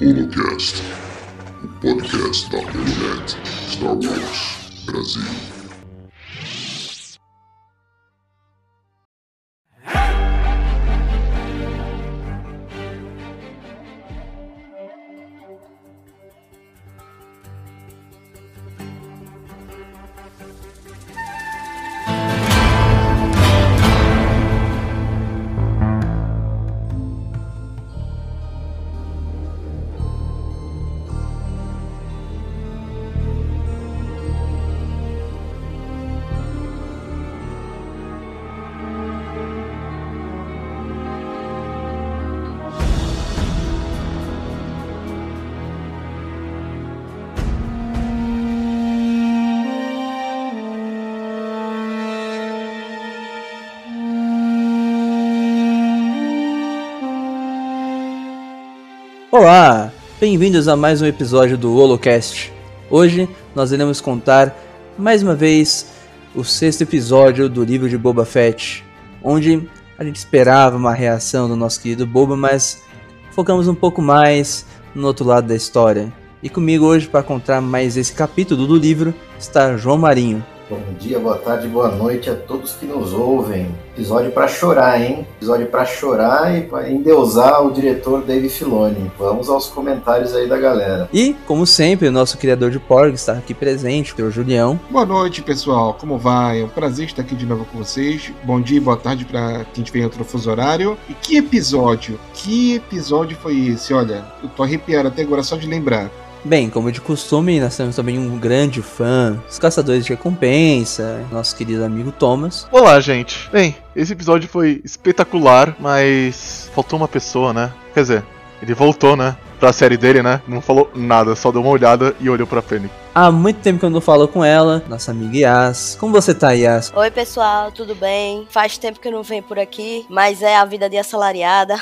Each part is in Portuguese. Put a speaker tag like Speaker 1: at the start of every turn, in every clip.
Speaker 1: HoloCast, o podcast da Holonet Star Wars Brasil.
Speaker 2: Olá, bem-vindos a mais um episódio do Holocast. Hoje nós iremos contar mais uma vez o sexto episódio do livro de Boba Fett, onde a gente esperava uma reação do nosso querido Boba, mas focamos um pouco mais no outro lado da história. E comigo hoje para contar mais esse capítulo do livro está João Marinho.
Speaker 3: Bom dia, boa tarde, boa noite a todos que nos ouvem. Episódio para chorar, hein? Episódio para chorar e para endeusar o diretor Dave Filoni. Vamos aos comentários aí da galera.
Speaker 2: E, como sempre, o nosso criador de Porg está aqui presente, o Julião.
Speaker 4: Boa noite, pessoal. Como vai? É um prazer estar aqui de novo com vocês. Bom dia e boa tarde para quem tiver em outro fuso horário. E que episódio? Que episódio foi esse? Olha, eu tô arrepiado até agora só de lembrar.
Speaker 2: Bem, como de costume, nós temos também um grande fã, os caçadores de recompensa, nosso querido amigo Thomas.
Speaker 5: Olá, gente. Bem, esse episódio foi espetacular, mas faltou uma pessoa, né? Quer dizer, ele voltou, né? Pra série dele, né? Não falou nada, só deu uma olhada e olhou pra Fênix.
Speaker 2: Há muito tempo que eu não falo com ela, nossa amiga Yas. Como você tá, Yas?
Speaker 6: Oi, pessoal, tudo bem? Faz tempo que eu não venho por aqui, mas é a vida de assalariada.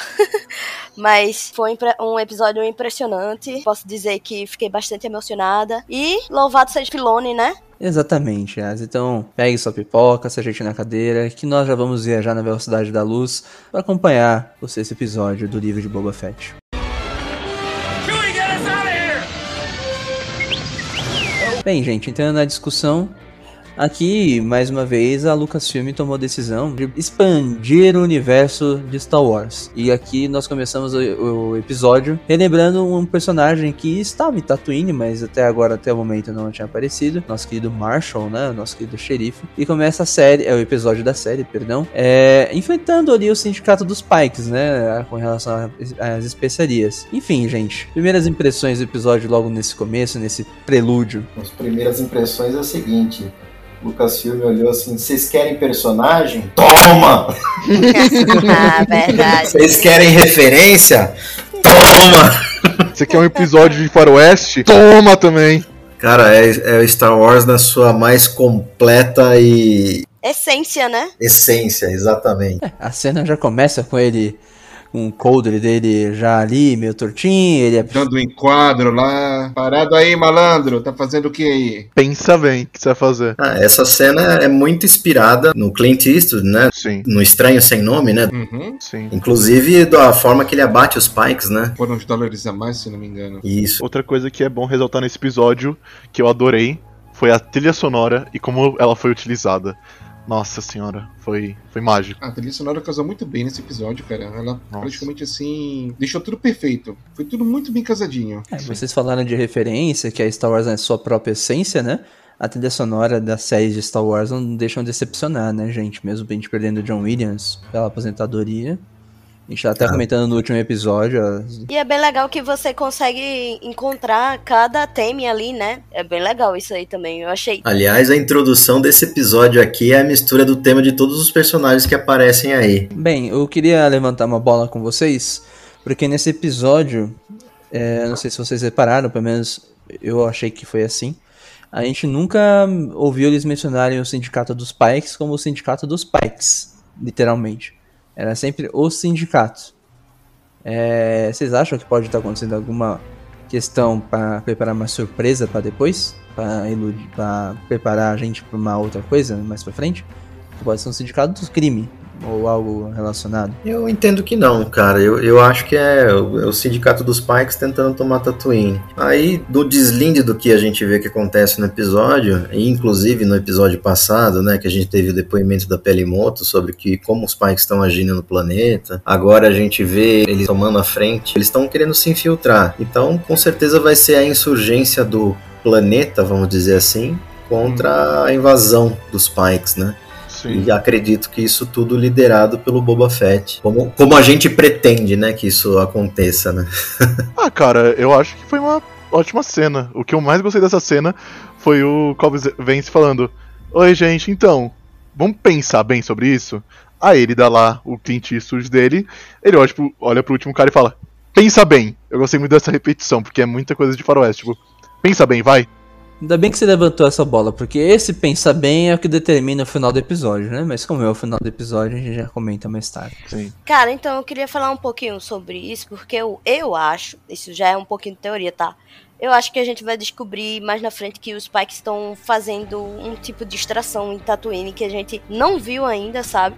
Speaker 6: mas foi um episódio impressionante. Posso dizer que fiquei bastante emocionada. E louvado seja Filone, né?
Speaker 2: Exatamente, Yas. Então, pegue sua pipoca, se ajeite na cadeira, que nós já vamos viajar na velocidade da luz para acompanhar o sexto episódio do livro de Boba Fett. Bem, gente, entrando na discussão, aqui, mais uma vez, a Lucasfilm tomou a decisão de expandir o universo de Star Wars. E aqui nós começamos o, o, episódio relembrando um personagem que estava em Tatooine, mas até agora, até o momento, não tinha aparecido. Nosso querido Marshall, né? Nosso querido xerife. E começa a série, é o episódio da série, perdão, é, enfrentando ali o sindicato dos Pikes, né? Com relação às especiarias. Enfim, gente, primeiras impressões do episódio logo nesse começo, nesse prelúdio.
Speaker 3: As primeiras impressões é o seguinte: Lucasfilm olhou assim: vocês querem personagem? Toma!
Speaker 6: ah, verdade.
Speaker 3: Vocês querem referência? Toma!
Speaker 5: Você quer um episódio de Faroeste? Toma também!
Speaker 3: Cara, é, é Star Wars na sua mais completa e.
Speaker 6: Essência, né?
Speaker 3: Essência, exatamente.
Speaker 2: É, a cena já começa com ele um coldre dele já ali, meio tortinho, ele é...
Speaker 4: Dando um enquadro lá. Parado aí, malandro, tá fazendo o que aí?
Speaker 5: Pensa bem o que você vai fazer.
Speaker 3: Ah, essa cena é muito inspirada no Clint Eastwood, né?
Speaker 5: Sim.
Speaker 3: No Estranho Sem Nome, né?
Speaker 4: Uhum.
Speaker 5: Sim.
Speaker 3: Inclusive da forma que ele abate os Pikes, né?
Speaker 4: Foram uns dólares a mais, se não me engano.
Speaker 3: Isso.
Speaker 5: Outra coisa que é bom ressaltar nesse episódio, que eu adorei, foi a trilha sonora e como ela foi utilizada. Nossa senhora, foi, foi mágico.
Speaker 4: A trilha sonora casou muito bem nesse episódio, cara. Ela Nossa. praticamente assim. deixou tudo perfeito. Foi tudo muito bem casadinho.
Speaker 2: É, vocês falaram de referência, que a Star Wars é sua própria essência, né? A trilha sonora das séries de Star Wars não deixam de decepcionar, né, gente? Mesmo a gente perdendo John Williams pela aposentadoria. A gente tá até ah. comentando no último episódio.
Speaker 6: E é bem legal que você consegue encontrar cada tema ali, né? É bem legal isso aí também, eu achei.
Speaker 3: Aliás, a introdução desse episódio aqui é a mistura do tema de todos os personagens que aparecem aí.
Speaker 2: Bem, eu queria levantar uma bola com vocês, porque nesse episódio, é, não sei se vocês repararam, pelo menos eu achei que foi assim. A gente nunca ouviu eles mencionarem o sindicato dos Pikes como o sindicato dos Pikes, literalmente. Era sempre o sindicato. É, vocês acham que pode estar acontecendo alguma questão para preparar uma surpresa para depois? Para preparar a gente para uma outra coisa mais para frente? Que pode ser um sindicato do crime. Ou algo relacionado?
Speaker 3: Eu entendo que não, cara. Eu, eu acho que é o, é o sindicato dos Pikes tentando tomar Tatooine. Aí, do deslinde do que a gente vê que acontece no episódio, e inclusive no episódio passado, né, que a gente teve o depoimento da Pelimoto sobre que como os Pikes estão agindo no planeta. Agora a gente vê eles tomando a frente. Eles estão querendo se infiltrar. Então, com certeza vai ser a insurgência do planeta, vamos dizer assim, contra a invasão dos Pikes, né?
Speaker 5: Sim.
Speaker 3: E acredito que isso tudo liderado pelo Boba Fett. Como, como a gente pretende, né, que isso aconteça, né?
Speaker 5: Ah, cara, eu acho que foi uma ótima cena. O que eu mais gostei dessa cena foi o Cobb Vance falando: Oi, gente, então, vamos pensar bem sobre isso? Aí ele dá lá o Clint Eastwood dele, ele olha pro, olha pro último cara e fala: Pensa bem. Eu gostei muito dessa repetição, porque é muita coisa de faroeste. Tipo, pensa bem, vai.
Speaker 2: Ainda bem que você levantou essa bola, porque esse pensa bem é o que determina o final do episódio, né? Mas como é o final do episódio, a gente já comenta mais tarde.
Speaker 5: Sim.
Speaker 6: Cara, então eu queria falar um pouquinho sobre isso, porque eu, eu acho, isso já é um pouquinho de teoria, tá? Eu acho que a gente vai descobrir mais na frente que os Pikes estão fazendo um tipo de extração em Tatooine que a gente não viu ainda, sabe?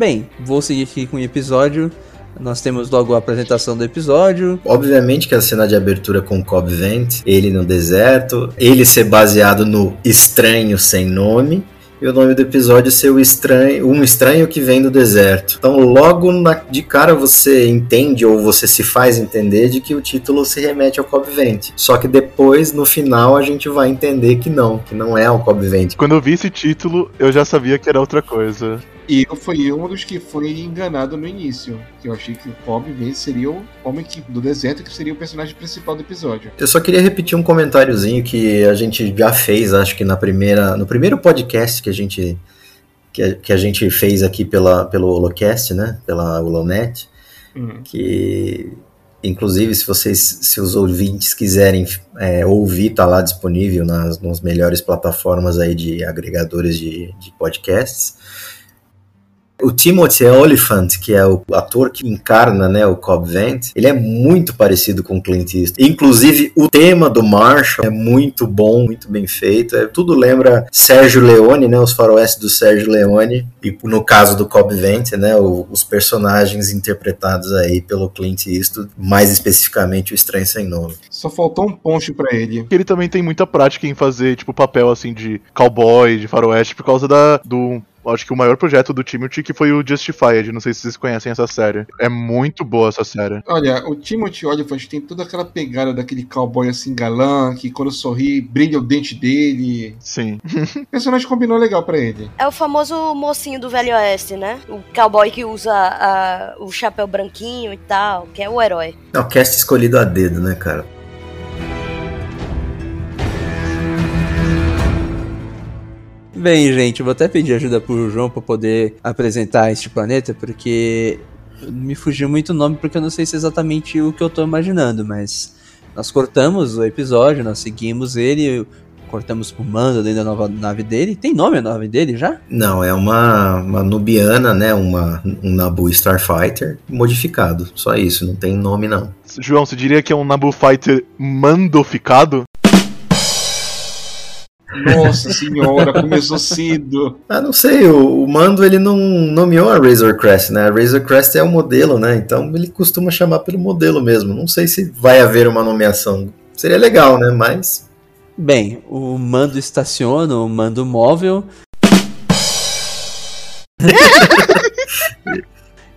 Speaker 2: Bem, vou seguir aqui com o episódio. Nós temos logo a apresentação do episódio.
Speaker 3: Obviamente que a cena de abertura com o Cobb Vent, ele no deserto, ele ser baseado no estranho sem nome. E o nome do episódio ser o estranho, um estranho que vem do deserto. Então, logo na, de cara você entende ou você se faz entender de que o título se remete ao Cobb Vent. Só que depois, no final, a gente vai entender que não, que não é o Cobb Vent.
Speaker 5: Quando eu vi esse título, eu já sabia que era outra coisa.
Speaker 4: E eu fui um dos que foi enganado no início. Que eu achei que o Vance seria o homem que, do deserto, que seria o personagem principal do episódio.
Speaker 3: Eu só queria repetir um comentáriozinho que a gente já fez, acho que na primeira, no primeiro podcast que a gente que a, que a gente fez aqui pela, pelo Holocast, né? Pela Holonet,
Speaker 4: Uhum.
Speaker 3: que inclusive se vocês, se os ouvintes quiserem é, ouvir, tá lá disponível nas, nas melhores plataformas aí de agregadores de, de podcasts. O Timothy Oliphant, que é o ator que encarna né, o Cobb Vanth, ele é muito parecido com o Clint Eastwood. Inclusive, o tema do Marshall é muito bom, muito bem feito. É, tudo lembra Sérgio Leone, né, os faroestes do Sérgio Leone. E no caso do Cobb Vanth, né, o- os personagens interpretados aí pelo Clint Eastwood, mais especificamente o Estranho Sem Nome.
Speaker 4: Só faltou um poncho pra ele.
Speaker 5: Ele também tem muita prática em fazer, tipo, papel assim de cowboy, de faroeste, por causa da, do. Acho que o maior projeto do Timothy que foi o Justified. Não sei se vocês conhecem essa série. É muito boa essa série.
Speaker 4: Olha, o Timothy Olyphant tem toda aquela pegada daquele cowboy assim galã, que quando sorri brilha o dente dele.
Speaker 5: Sim.
Speaker 4: O personagem combinou legal pra ele.
Speaker 6: É o famoso mocinho do Velho Oeste, né? O cowboy que usa a- o chapéu branquinho e tal, que é o herói.
Speaker 3: É o cast escolhido a dedo, né, cara?
Speaker 2: Bem, gente, eu vou até pedir ajuda pro João pra poder apresentar este planeta, porque me fugiu muito o nome, porque eu não sei se é exatamente o que eu tô imaginando, mas nós cortamos o episódio, nós seguimos ele, cortamos pro mando dentro da nova nave dele. Tem nome a nave dele já?
Speaker 3: Não, é uma, uma nubiana, né? Uma, um Nabu Starfighter modificado. Só isso, não tem nome não.
Speaker 5: João, você diria que é um Nabu Fighter mandoficado?
Speaker 4: Nossa senhora, começou cedo.
Speaker 3: Ah, não sei, o, o Mando ele não nomeou a Razor Crest, né? A Razor Crest é o modelo, né? Então ele costuma chamar pelo modelo mesmo. Não sei se vai haver uma nomeação. Seria legal, né? Mas
Speaker 2: Bem, o mando estaciona, o mando móvel.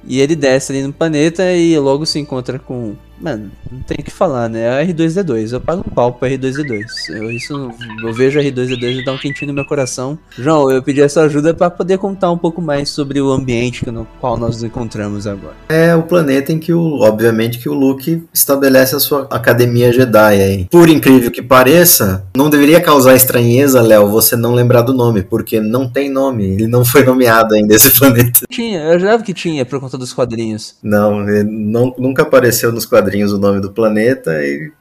Speaker 2: e ele desce ali no planeta e logo se encontra com. Mano, não tem o que falar, né? A R2D2. Eu pago um pau pro R2D2. Eu, isso, eu vejo a R2D2 e dá um quentinho no meu coração. João, eu pedi essa ajuda pra poder contar um pouco mais sobre o ambiente no qual nós nos encontramos agora.
Speaker 3: é o planeta em que, o, obviamente, que o Luke estabelece a sua academia Jedi aí. Por incrível que pareça, não deveria causar estranheza, Léo, você não lembrar do nome, porque não tem nome. Ele não foi nomeado ainda esse planeta.
Speaker 2: Tinha, eu jurava que tinha por conta dos quadrinhos.
Speaker 3: Não, ele não- nunca apareceu nos quadrinhos o nome do planeta e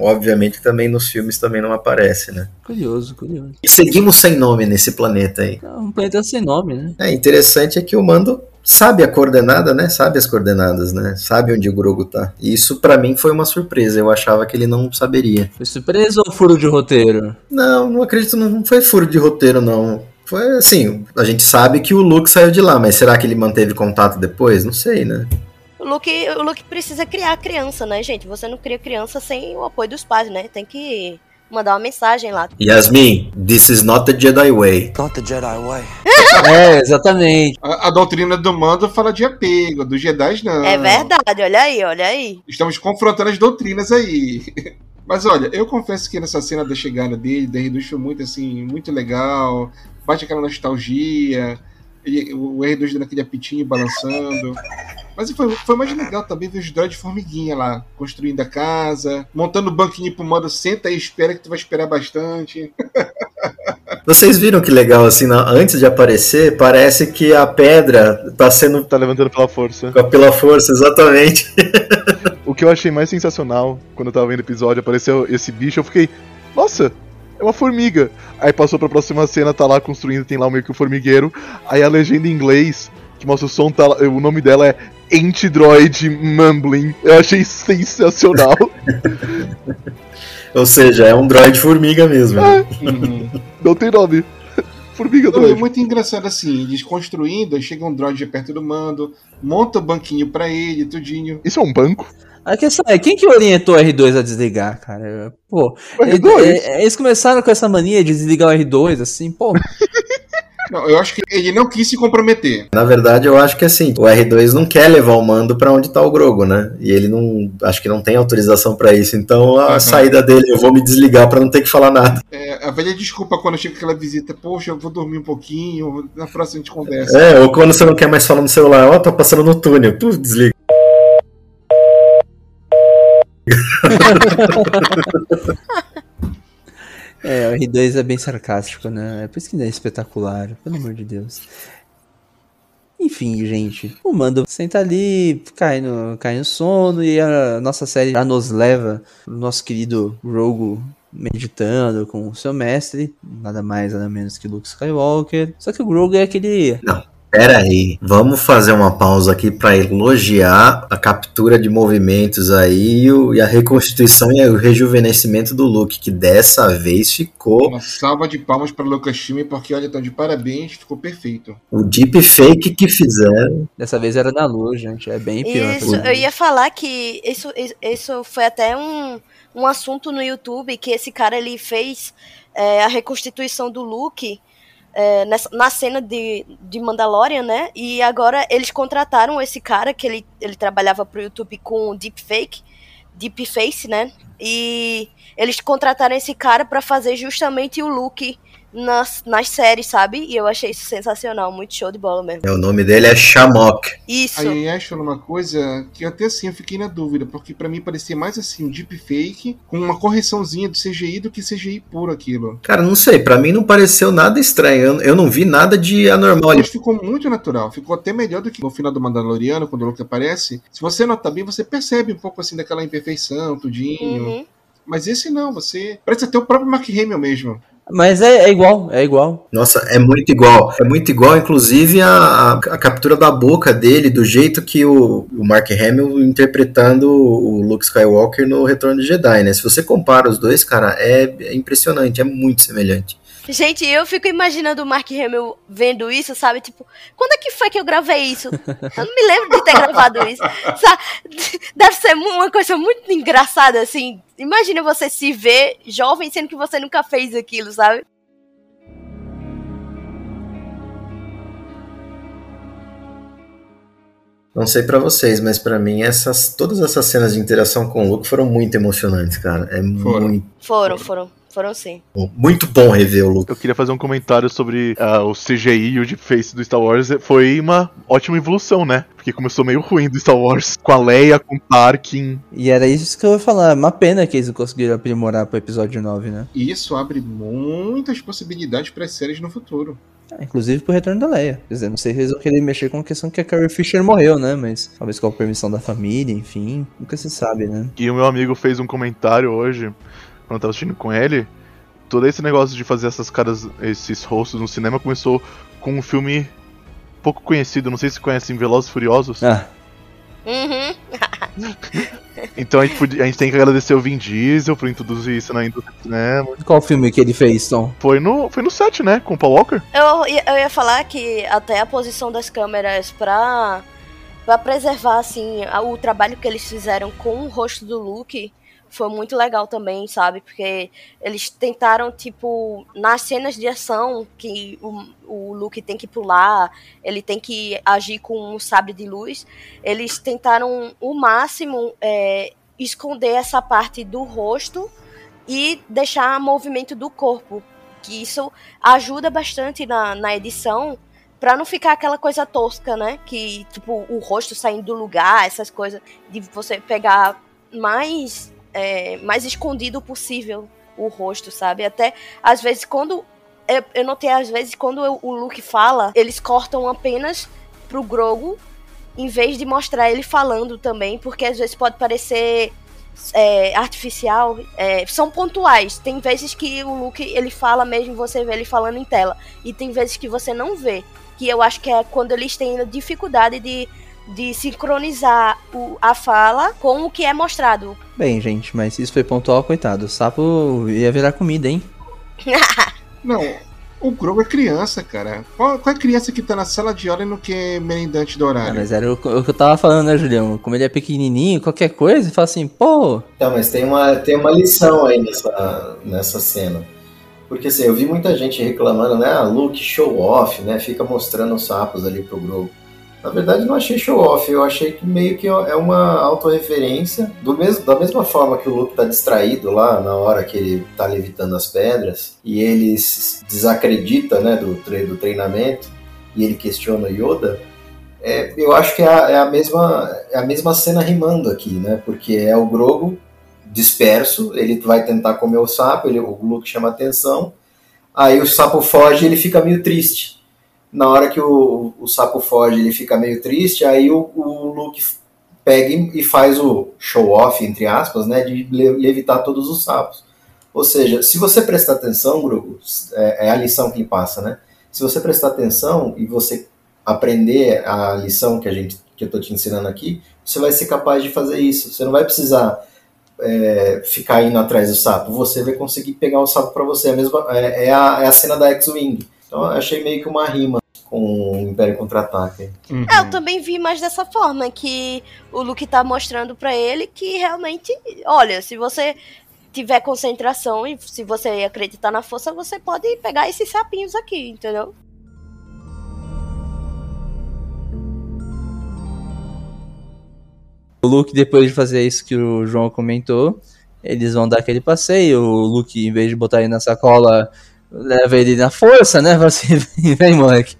Speaker 3: obviamente também nos filmes também não aparece, né?
Speaker 2: Curioso, curioso.
Speaker 3: E seguimos sem nome nesse planeta aí.
Speaker 2: É um planeta sem nome, né?
Speaker 3: É interessante é que o Mando sabe a coordenada, né? Sabe as coordenadas, né? Sabe onde o Grogo tá. E isso para mim foi uma surpresa. Eu achava que ele não saberia.
Speaker 2: Foi surpresa ou furo de roteiro?
Speaker 3: Não, não acredito, não foi furo de roteiro, não. Foi assim, a gente sabe que o Luke saiu de lá, mas será que ele manteve contato depois? Não sei, né?
Speaker 6: O Luke, o Luke precisa criar criança, né, gente? Você não cria criança sem o apoio dos pais, né? Tem que mandar uma mensagem lá.
Speaker 3: Yasmin, this is not the Jedi way.
Speaker 7: Not the Jedi way.
Speaker 2: é, exatamente.
Speaker 4: A, a, doutrina do mando fala de apego, dos Jedi não.
Speaker 6: É verdade, olha aí, olha aí.
Speaker 4: Estamos confrontando as doutrinas aí. Mas olha, eu confesso que nessa cena da chegada dele, da Reduz foi muito assim, muito legal bate aquela nostalgia, ele, o R2 dando aquele apitinho balançando. Mas foi, foi mais legal também ver os droids formiguinha lá, construindo a casa, montando o banquinho pro modo senta e espera que tu vai esperar bastante.
Speaker 3: Vocês viram que legal, assim, antes de aparecer, parece que a pedra tá sendo.
Speaker 5: Tá levantando pela força.
Speaker 3: Pela força, exatamente.
Speaker 5: o que eu achei mais sensacional quando eu tava vendo o episódio, apareceu esse bicho, eu fiquei. Nossa, é uma formiga. Aí passou pra próxima cena, tá lá construindo, tem lá meio que um formigueiro. Aí a legenda em inglês, que mostra o som, tá lá, o nome dela é Antidroid Mumbling. Eu achei sensacional.
Speaker 3: Ou seja, é um droid formiga mesmo. É.
Speaker 5: Uhum. Não tem nome. Formiga
Speaker 4: droid. É muito engraçado assim, eles construindo, chega um droid perto do mando, monta o banquinho pra ele, tudinho.
Speaker 5: Isso é um banco?
Speaker 2: A questão é, quem que orientou o R2 a desligar, cara? Pô, R2? Eles começaram com essa mania de desligar o R2, assim, pô.
Speaker 4: Não, eu acho que ele não quis se comprometer.
Speaker 3: Na verdade, eu acho que assim, o R2 não quer levar o mando para onde tá o Grogo, né? E ele não, acho que não tem autorização para isso. Então a uhum. saída dele, eu vou me desligar para não ter que falar nada.
Speaker 4: É, a velha desculpa quando chega aquela visita, poxa, eu vou dormir um pouquinho, na próxima a gente conversa.
Speaker 3: É, ou quando você não quer mais falar no celular, ó, oh, tô passando no túnel, tu desliga.
Speaker 2: é, o R2 é bem sarcástico, né? É por isso que não é espetacular, pelo amor de Deus. Enfim, gente, o Mando senta ali, cai no, cai no sono e a nossa série já nos leva pro nosso querido Rogo meditando com o seu mestre, nada mais nada menos que Luke Skywalker. Só que o Grogu é aquele
Speaker 3: Não. Pera aí, vamos fazer uma pausa aqui para elogiar a captura de movimentos aí e a reconstituição e o rejuvenescimento do Luke, que dessa vez ficou.
Speaker 4: Uma salva de palmas para Lucas Time, porque olha, estão de parabéns, ficou perfeito.
Speaker 3: O deep fake que fizeram.
Speaker 2: Dessa vez era na luz, gente, é bem pior.
Speaker 6: Isso, eu ia falar que isso, isso foi até um, um assunto no YouTube que esse cara ele fez é, a reconstituição do Luke é, nessa, na cena de, de Mandalorian, né? E agora eles contrataram esse cara que ele, ele trabalhava pro YouTube com deepfake, deepface, né? E eles contrataram esse cara para fazer justamente o look nas, nas séries, sabe? E eu achei isso sensacional, muito show de bola mesmo.
Speaker 3: É, o nome dele é Shamok.
Speaker 6: Isso.
Speaker 4: Aí acho uma coisa que até assim eu fiquei na dúvida, porque para mim parecia mais assim um deepfake com uma correçãozinha do CGI do que CGI puro aquilo.
Speaker 3: Cara, não sei, para mim não pareceu nada estranho, eu, eu não vi nada de anormal.
Speaker 4: Mas ficou muito natural, ficou até melhor do que no final do Mandaloriano, quando o Luke aparece. Se você notar bem, você percebe um pouco assim daquela imperfeição, tudinho. Uhum. Mas esse não, você. Parece até o próprio Mark Hamill mesmo.
Speaker 2: Mas é, é, igual, é igual.
Speaker 3: Nossa, é muito igual. É muito igual, inclusive, a, a captura da boca dele, do jeito que o, o Mark Hamill interpretando o Luke Skywalker no Retorno de Jedi, né? Se você compara os dois, cara, é, é impressionante, é muito semelhante.
Speaker 6: Gente, eu fico imaginando o Mark Hamill vendo isso, sabe? Tipo, quando é que foi que eu gravei isso? Eu não me lembro de ter gravado isso. Sabe? Deve ser uma coisa muito engraçada, assim. Imagina você se ver jovem sendo que você nunca fez aquilo, sabe?
Speaker 3: Não sei para vocês, mas para mim essas todas essas cenas de interação com o Luke foram muito emocionantes, cara. É
Speaker 6: foram.
Speaker 3: muito
Speaker 6: Foram, foram. Foram sim.
Speaker 3: Muito bom rever o Luke.
Speaker 5: Eu queria fazer um comentário sobre uh, o CGI e o deepface do Star Wars. Foi uma ótima evolução, né? Porque começou meio ruim do Star Wars, com a Leia, com o Tarkin.
Speaker 2: E era isso que eu ia falar. Uma pena que eles não conseguiram aprimorar pro episódio 9, né?
Speaker 4: E isso abre muitas possibilidades para séries no futuro.
Speaker 2: Ah, inclusive pro retorno da Leia. Quer dizer, não sei se eles vão querer mexer com a questão que a Carrie Fisher morreu, né? Mas talvez com a permissão da família, enfim. Nunca se sabe, né?
Speaker 5: E o meu amigo fez um comentário hoje quando eu tava assistindo com ele, todo esse negócio de fazer essas caras, esses rostos no cinema começou com um filme pouco conhecido, não sei se conhecem Velozes e Furiosos.
Speaker 2: Ah,
Speaker 6: Uhum.
Speaker 5: Então a gente, podia- a gente tem que agradecer o Vin Diesel por introduzir isso na indústria do cinema.
Speaker 2: qual filme que ele fez, Tom?
Speaker 5: Foi no, foi no set, né? Com o Paul Walker.
Speaker 6: Eu, ia- eu ia falar que até a posição das câmeras pra, pra preservar, assim, o trabalho que eles fizeram com o rosto do Luke foi muito legal também, sabe? Porque eles tentaram, tipo, nas cenas de ação, que o, o Luke tem que pular, ele tem que agir com um sabre de luz, eles tentaram o máximo é, esconder essa parte do rosto e deixar movimento do corpo. Que isso ajuda bastante na, na edição pra não ficar aquela coisa tosca, né? Que, tipo, o rosto saindo do lugar, essas coisas, de você pegar mais, é, mais escondido possível o rosto, sabe? Até, às vezes, quando. Eu, eu notei, às vezes, quando eu- o Luke fala, eles cortam apenas pro Grogu, em vez de mostrar ele falando também, porque às vezes pode parecer é, artificial, é, são pontuais. Tem vezes que o Luke ele fala mesmo, você vê ele falando em tela, e tem vezes que você não vê. Que eu acho que é quando eles têm dificuldade de, de sincronizar o- a fala com o que é mostrado.
Speaker 2: Bem, gente, mas isso foi pontual, coitado. O sapo ia virar comida, hein?
Speaker 4: Não, o Grogu é criança, cara. Qual, qual é a criança que tá na sala de aula e não quer merendante do
Speaker 2: Ah,
Speaker 4: horário?
Speaker 2: mas era o, o que eu tava falando, né, Julião? Como ele é pequenininho, qualquer coisa, ele fala assim, pô,
Speaker 3: Então, mas tem uma, tem uma lição aí nessa, nessa cena. Porque assim, eu vi muita gente reclamando, né? Ah, look show off, né? Fica mostrando os sapos ali pro Grogu. Na verdade, não achei show off, eu achei que meio que é uma autorreferência. Do mesmo, da mesma forma que o Luke tá distraído lá na hora que ele tá levitando as pedras e ele desacredita né, do, tre- do treinamento e ele questiona o Yoda. É, eu acho que é a, é a mesma, é a mesma cena rimando aqui, né? Porque é o Grogu disperso, ele vai tentar comer o sapo, ele, o Luke chama atenção, aí o sapo foge e ele fica meio triste. Na hora que o, o sapo foge, ele fica meio triste, aí o, o Luke pega e faz o show-off, entre aspas, né, de le- levitar todos os sapos. Ou seja, se você prestar atenção, é, é a lição que passa, né? Se você prestar atenção e você aprender a lição que a gente que eu estou te ensinando aqui, você vai ser capaz de fazer isso. Você não vai precisar é, ficar indo atrás do sapo. Você vai conseguir pegar o sapo para você. É é, é a, é a cena da X-Wing. Então achei meio que uma rima com o Império Contra-Ataque.
Speaker 4: Uhum.
Speaker 6: É, eu também vi mais dessa forma, que o Luke tá mostrando pra ele que realmente, olha, se você tiver concentração e se você acreditar na força, você pode pegar esses sapinhos aqui, entendeu?
Speaker 2: o Luke, depois de fazer isso que o João comentou, eles vão dar aquele passeio. O Luke, em vez de botar ele na sacola, leva ele na força, né? Fala assim, vem, moleque.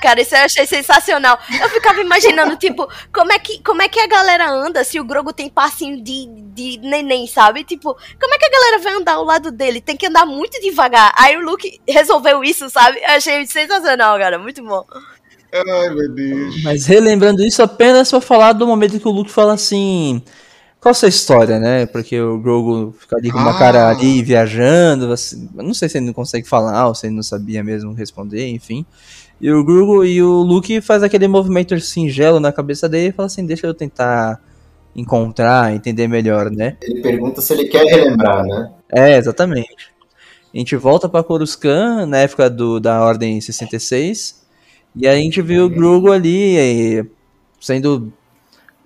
Speaker 6: Cara, isso eu achei sensacional. Eu ficava imaginando, tipo, como é que, como é que a galera anda se o Grogu tem passinho de, de neném, sabe? Tipo, como é que a galera vai andar ao lado dele? Tem que andar muito devagar. Aí o Luke resolveu isso, sabe? Eu achei sensacional, cara. Muito bom.
Speaker 4: Ai, meu Deus.
Speaker 2: Mas relembrando isso apenas pra falar do momento que o Luke fala assim. Qual a sua história, né? Porque o Grogu fica ali com uma
Speaker 4: Ah.
Speaker 2: cara ali viajando. assim, não sei se ele não consegue falar ou se ele não sabia mesmo responder, enfim. E o Grogu e o Luke faz aquele movimento singelo na cabeça dele e fala assim: deixa eu tentar encontrar, entender melhor, né?
Speaker 3: Ele pergunta se ele quer relembrar, né?
Speaker 2: É, exatamente. A gente volta pra Coruscant, na época do, da Ordem 66, e a gente vê o Grogu ali eh, sendo.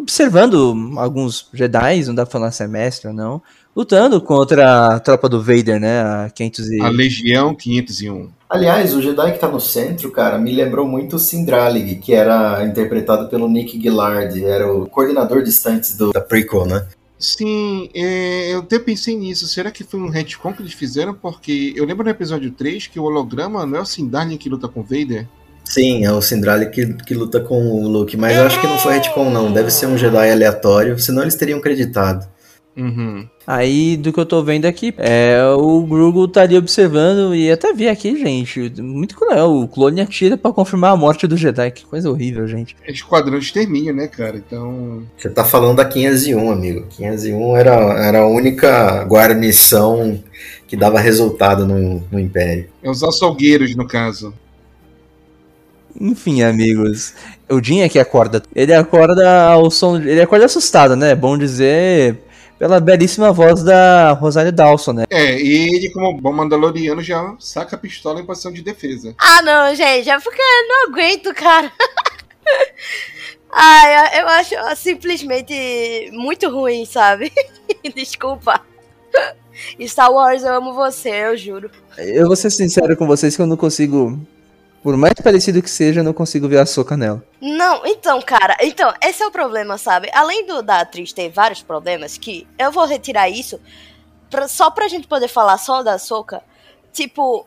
Speaker 2: Observando alguns Jedi, não dá pra falar se é mestre ou não, lutando contra a tropa do Vader, né? A 500 e...
Speaker 4: A Legião 501.
Speaker 3: Aliás, o Jedi que tá no centro, cara, me lembrou muito o Sindralig, que era interpretado pelo Nick Gillard, era o coordenador de estantes do, da prequel, né?
Speaker 4: Sim, é, eu até pensei nisso. Será que foi um retcon que eles fizeram? Porque eu lembro no episódio 3 que o holograma não é o Sindarlian que luta com o Vader.
Speaker 3: Sim, é o Sindralig que, que luta com o Luke, mas eu acho que não foi retcon não, deve ser um Jedi aleatório, senão eles teriam acreditado.
Speaker 4: Uhum.
Speaker 2: Aí, do que eu tô vendo aqui, é o Grogu tá ali observando, e até vi aqui, gente, muito cruel, o clone atira pra confirmar a morte do Jedi, que coisa horrível, gente.
Speaker 4: É esquadrão de extermínio, né, cara? Então.
Speaker 3: Você tá falando da 501, amigo. 501 era, era a única guarnição que dava resultado no, no Império.
Speaker 4: É os açougueiros, no caso.
Speaker 2: Enfim, amigos. O Jim é que acorda. Ele acorda ao som. Ele acorda assustado, né? Bom dizer. Pela belíssima voz da Rosário Dawson, né?
Speaker 4: É, e ele, como bom mandaloriano, já saca a pistola em posição de defesa.
Speaker 6: Ah, não, gente, é porque eu não aguento, cara. Ai, eu acho simplesmente muito ruim, sabe? Desculpa. Star Wars, eu amo você, eu juro.
Speaker 2: Eu vou ser sincero com vocês que eu não consigo por mais parecido que seja, eu não consigo ver a soca nela.
Speaker 6: Não, então, cara, então, esse é o problema, sabe? Além do da atriz ter vários problemas, que eu vou retirar isso pra, só pra gente poder falar só da soca. Tipo,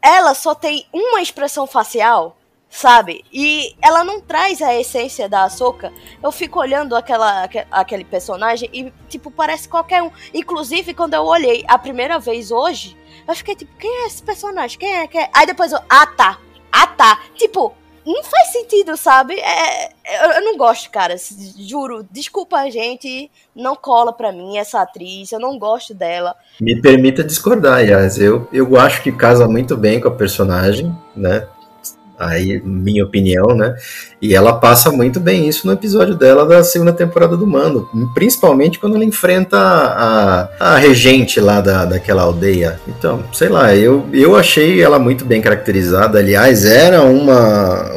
Speaker 6: ela só tem uma expressão facial, sabe? E ela não traz a essência da soca. Eu fico olhando aquela, aquele personagem e, tipo, parece qualquer um. Inclusive, quando eu olhei a primeira vez hoje, eu fiquei tipo, quem é esse personagem? Quem é? Quem é? Aí depois eu, ah tá, ah, tá. Tipo, não faz sentido, sabe? É, eu, eu, não gosto, cara. Juro. Desculpa a gente. Não cola pra mim essa atriz. Eu não gosto dela.
Speaker 3: Me permita discordar, aliás. Eu, eu acho que casa muito bem com a personagem, né? Aí minha opinião, né? E ela passa muito bem isso no episódio dela da segunda temporada do Mando, principalmente quando ela enfrenta a, a regente lá da, daquela aldeia. Então, sei lá, eu, eu achei ela muito bem caracterizada. Aliás, era uma,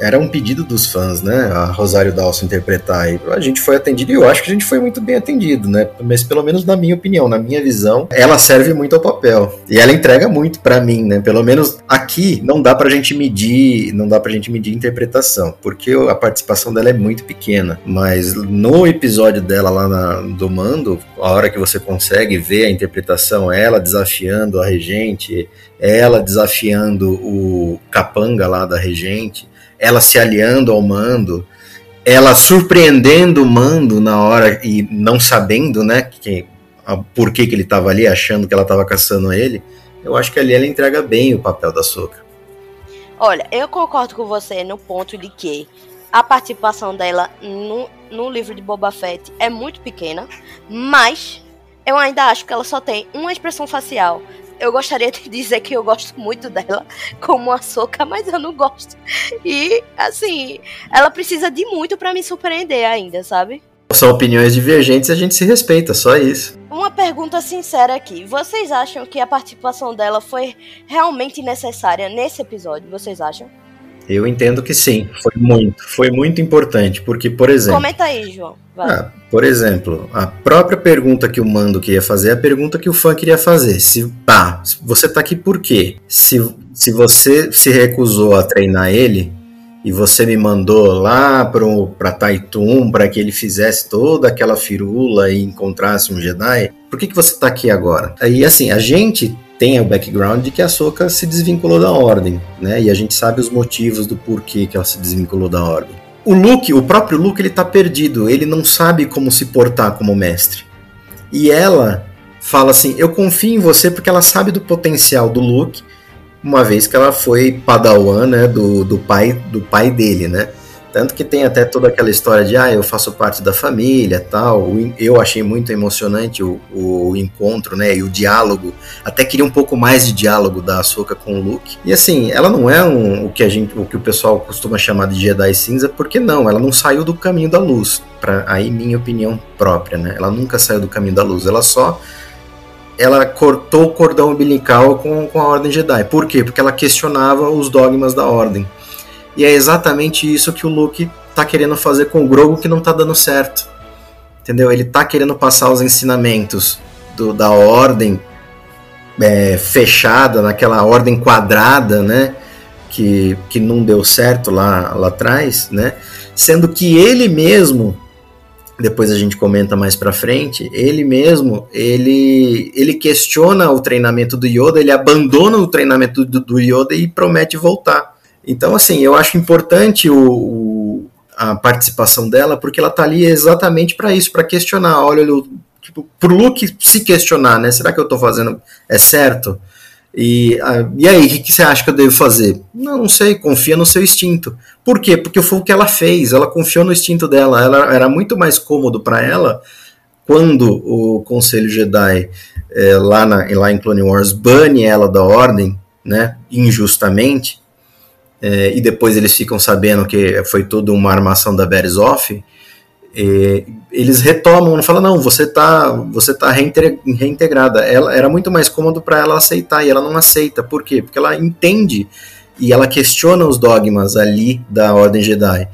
Speaker 3: era um pedido dos fãs, né? A Rosário Dawson interpretar. E a gente foi atendido e eu acho que a gente foi muito bem atendido, né? Mas pelo menos na minha opinião, na minha visão, ela serve muito ao papel. E ela entrega muito para mim, né? Pelo menos aqui não dá pra gente medir, não dá pra gente medir interpretação, porque a participação dela é muito pequena. Mas no episódio dela lá na, do Mando, a hora que você consegue ver a interpretação, ela desafiando a regente, ela desafiando o capanga lá da regente, ela se aliando ao mando, ela surpreendendo o mando na hora e não sabendo, né, que, a, por que, que ele estava ali, achando que ela estava caçando ele, eu acho que ali ela entrega bem o papel da Soca.
Speaker 6: Olha, eu concordo com você no ponto de que a participação dela no, no livro de Boba Fett é muito pequena, mas eu ainda acho que ela só tem uma expressão facial eu gostaria de dizer que eu gosto muito dela como a Soca, mas eu não gosto. E, assim, ela precisa de muito para me surpreender ainda, sabe?
Speaker 3: São opiniões divergentes e a gente se respeita, só isso.
Speaker 6: Uma pergunta sincera aqui. Vocês acham que a participação dela foi realmente necessária nesse episódio? Vocês acham?
Speaker 3: Eu entendo que sim, foi muito, foi muito importante, porque, por exemplo.
Speaker 6: Comenta aí, João.
Speaker 3: Ah, por exemplo, a própria pergunta que o mando queria fazer é a pergunta que o fã queria fazer. Se, pá, você tá aqui por quê? Se, se você se recusou a treinar ele, e você me mandou lá para Taitum para que ele fizesse toda aquela firula e encontrasse um Jedi, por que, que você está aqui agora? Aí, assim, a gente tem o background de que a Soka se desvinculou da Ordem, né? E a gente sabe os motivos do porquê que ela se desvinculou da Ordem. O Luke, o próprio Luke, ele tá perdido, ele não sabe como se portar como mestre. E ela fala assim: "Eu confio em você porque ela sabe do potencial do Luke, uma vez que ela foi padawan, né, do, do pai do pai dele, né? Tanto que tem até toda aquela história de, ah, eu faço parte da família tal. Eu achei muito emocionante o, o encontro, né, e o diálogo. Até queria um pouco mais de diálogo da Ahsoka com o Luke. E assim, ela não é um, o, que a gente, o que o pessoal costuma chamar de Jedi cinza, porque não, ela não saiu do caminho da luz. Pra, aí minha opinião própria, né? Ela nunca saiu do caminho da luz, ela só ela cortou o cordão umbilical com, com a Ordem Jedi. Por quê? Porque ela questionava os dogmas da Ordem. E é exatamente isso que o Luke tá querendo fazer com o Grogu que não tá dando certo. Entendeu? Ele tá querendo passar os ensinamentos do, da ordem é, fechada, naquela ordem quadrada, né? Que, que não deu certo lá, lá atrás, né? Sendo que ele mesmo, depois a gente comenta mais para frente, ele mesmo, ele, ele questiona o treinamento do Yoda, ele abandona o treinamento do, do Yoda e promete voltar. Então, assim, eu acho importante o, o a participação dela, porque ela tá ali exatamente para isso, para questionar. Olha, eu, tipo, Luke se questionar, né? Será que eu tô fazendo é certo? E, e aí, o que, que, você acha que eu devo fazer? Não, não sei, confia no seu instinto. Por quê? Porque foi o que ela fez, ela confiou no instinto dela. Ela era muito mais cômodo para ela quando o Conselho Jedi é, lá, na, lá em Clone Wars bane ela da ordem, né, injustamente, é, e depois eles ficam sabendo que foi tudo uma armação da Beresoff, é, eles retomam, falam, não, você tá, você tá reintegrada. Ela, era muito mais cômodo para ela aceitar, e ela não aceita. Por quê? Porque ela entende e ela questiona os dogmas ali da Ordem Jedi.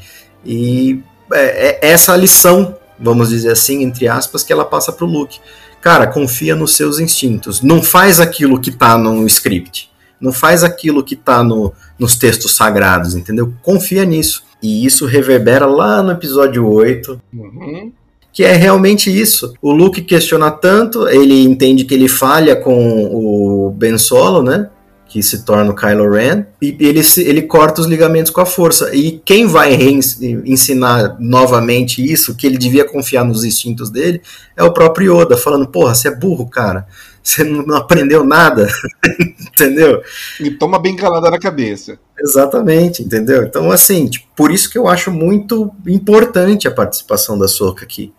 Speaker 3: E é, é essa lição, vamos dizer assim, entre aspas, que ela passa pro Luke. Cara, confia nos seus instintos. Não faz aquilo que tá no script. Não faz aquilo que tá no, nos textos sagrados, entendeu? Confia nisso. E isso reverbera lá no episódio 8. Uhum. Que é realmente isso. O Luke questiona tanto, ele entende que ele falha com o Ben Solo, né? que se torna o Kylo Ren, e ele, ele corta os ligamentos com a força. E quem vai ensinar novamente isso, que ele devia confiar nos instintos dele, é o próprio Yoda, falando, porra, você é burro, cara. Você não aprendeu nada, entendeu?
Speaker 4: E toma bem calada na cabeça.
Speaker 3: Exatamente, entendeu? Então, assim, tipo, por isso que eu acho muito importante a participação da Soca aqui.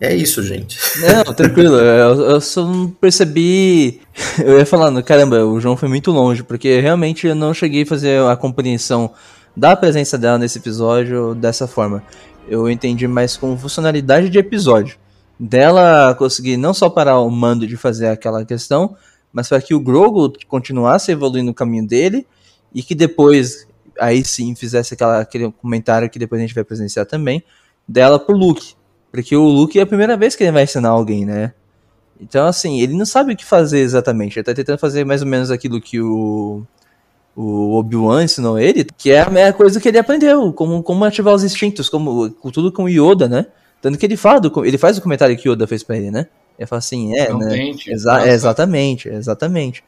Speaker 3: É isso, gente.
Speaker 2: Não, tranquilo. Eu, eu só não percebi. Eu ia falando, caramba, o João foi muito longe, porque realmente eu não cheguei a fazer a compreensão da presença dela nesse episódio dessa forma. Eu entendi mais como funcionalidade de episódio. Dela conseguir não só parar o mando de fazer aquela questão, mas para que o Grogu continuasse evoluindo no caminho dele e que depois, aí sim, fizesse aquela, aquele comentário que depois a gente vai presenciar também, dela pro Luke porque o Luke é a primeira vez que ele vai ensinar alguém, né? Então, assim, ele não sabe o que fazer exatamente. Ele tá tentando fazer mais ou menos aquilo que o, o Obi-Wan ensinou ele, que é a mesma coisa que ele aprendeu, como, como ativar os instintos, como tudo com o Yoda, né? Tanto que ele fala do, ele faz o comentário que o Yoda fez pra ele, né? Ele fala assim, é, né? Exa é, exatamente, exatamente.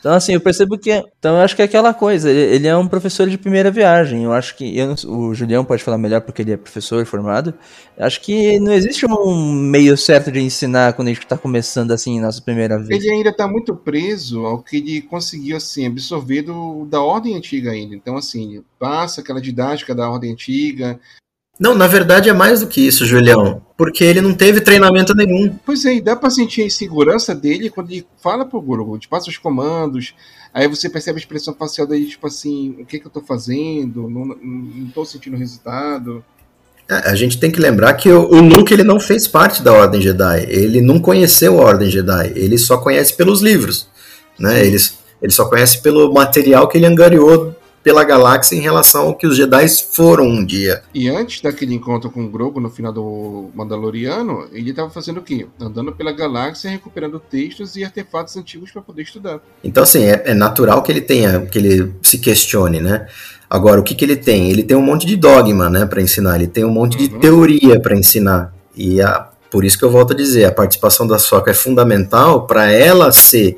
Speaker 2: Então, assim, eu percebo que. Então, eu acho que é aquela coisa. Ele, ele é um professor de primeira viagem. Eu acho que. Eu, o Julião pode falar melhor porque ele é professor formado. Eu acho que não existe um meio certo de ensinar quando a gente está começando, assim, nossa primeira vez.
Speaker 4: Ele ainda está muito preso ao que ele conseguiu, assim, absorver do, da ordem antiga ainda. Então, assim, passa aquela didática da ordem antiga,
Speaker 3: não, na verdade é mais do que isso, Julião. Porque ele não teve treinamento nenhum.
Speaker 4: Pois é, e dá pra sentir a insegurança dele quando ele fala pro Guru, te passa os comandos, aí você percebe a expressão facial dele, tipo assim, o que que eu tô fazendo? Não, não tô sentindo resultado.
Speaker 3: É, a gente tem que lembrar que o, o Luke ele não fez parte da Ordem Jedi. Ele não conheceu a Ordem Jedi. Ele só conhece pelos livros. Né? Ele, ele só conhece pelo material que ele angariou pela galáxia em relação ao que os Jedi foram um dia.
Speaker 4: E antes daquele encontro com o Grogu no final do Mandaloriano, ele estava fazendo o quê? Andando pela galáxia, recuperando textos e artefatos antigos para poder estudar.
Speaker 3: Então, assim, é, é, natural que ele tenha, que ele se questione, né? Agora, o que, que ele tem? Ele tem um monte de dogma, né, para ensinar. Ele tem um monte uhum. de teoria para ensinar. E a, por isso que eu volto a dizer, a participação da Soca é fundamental para ela ser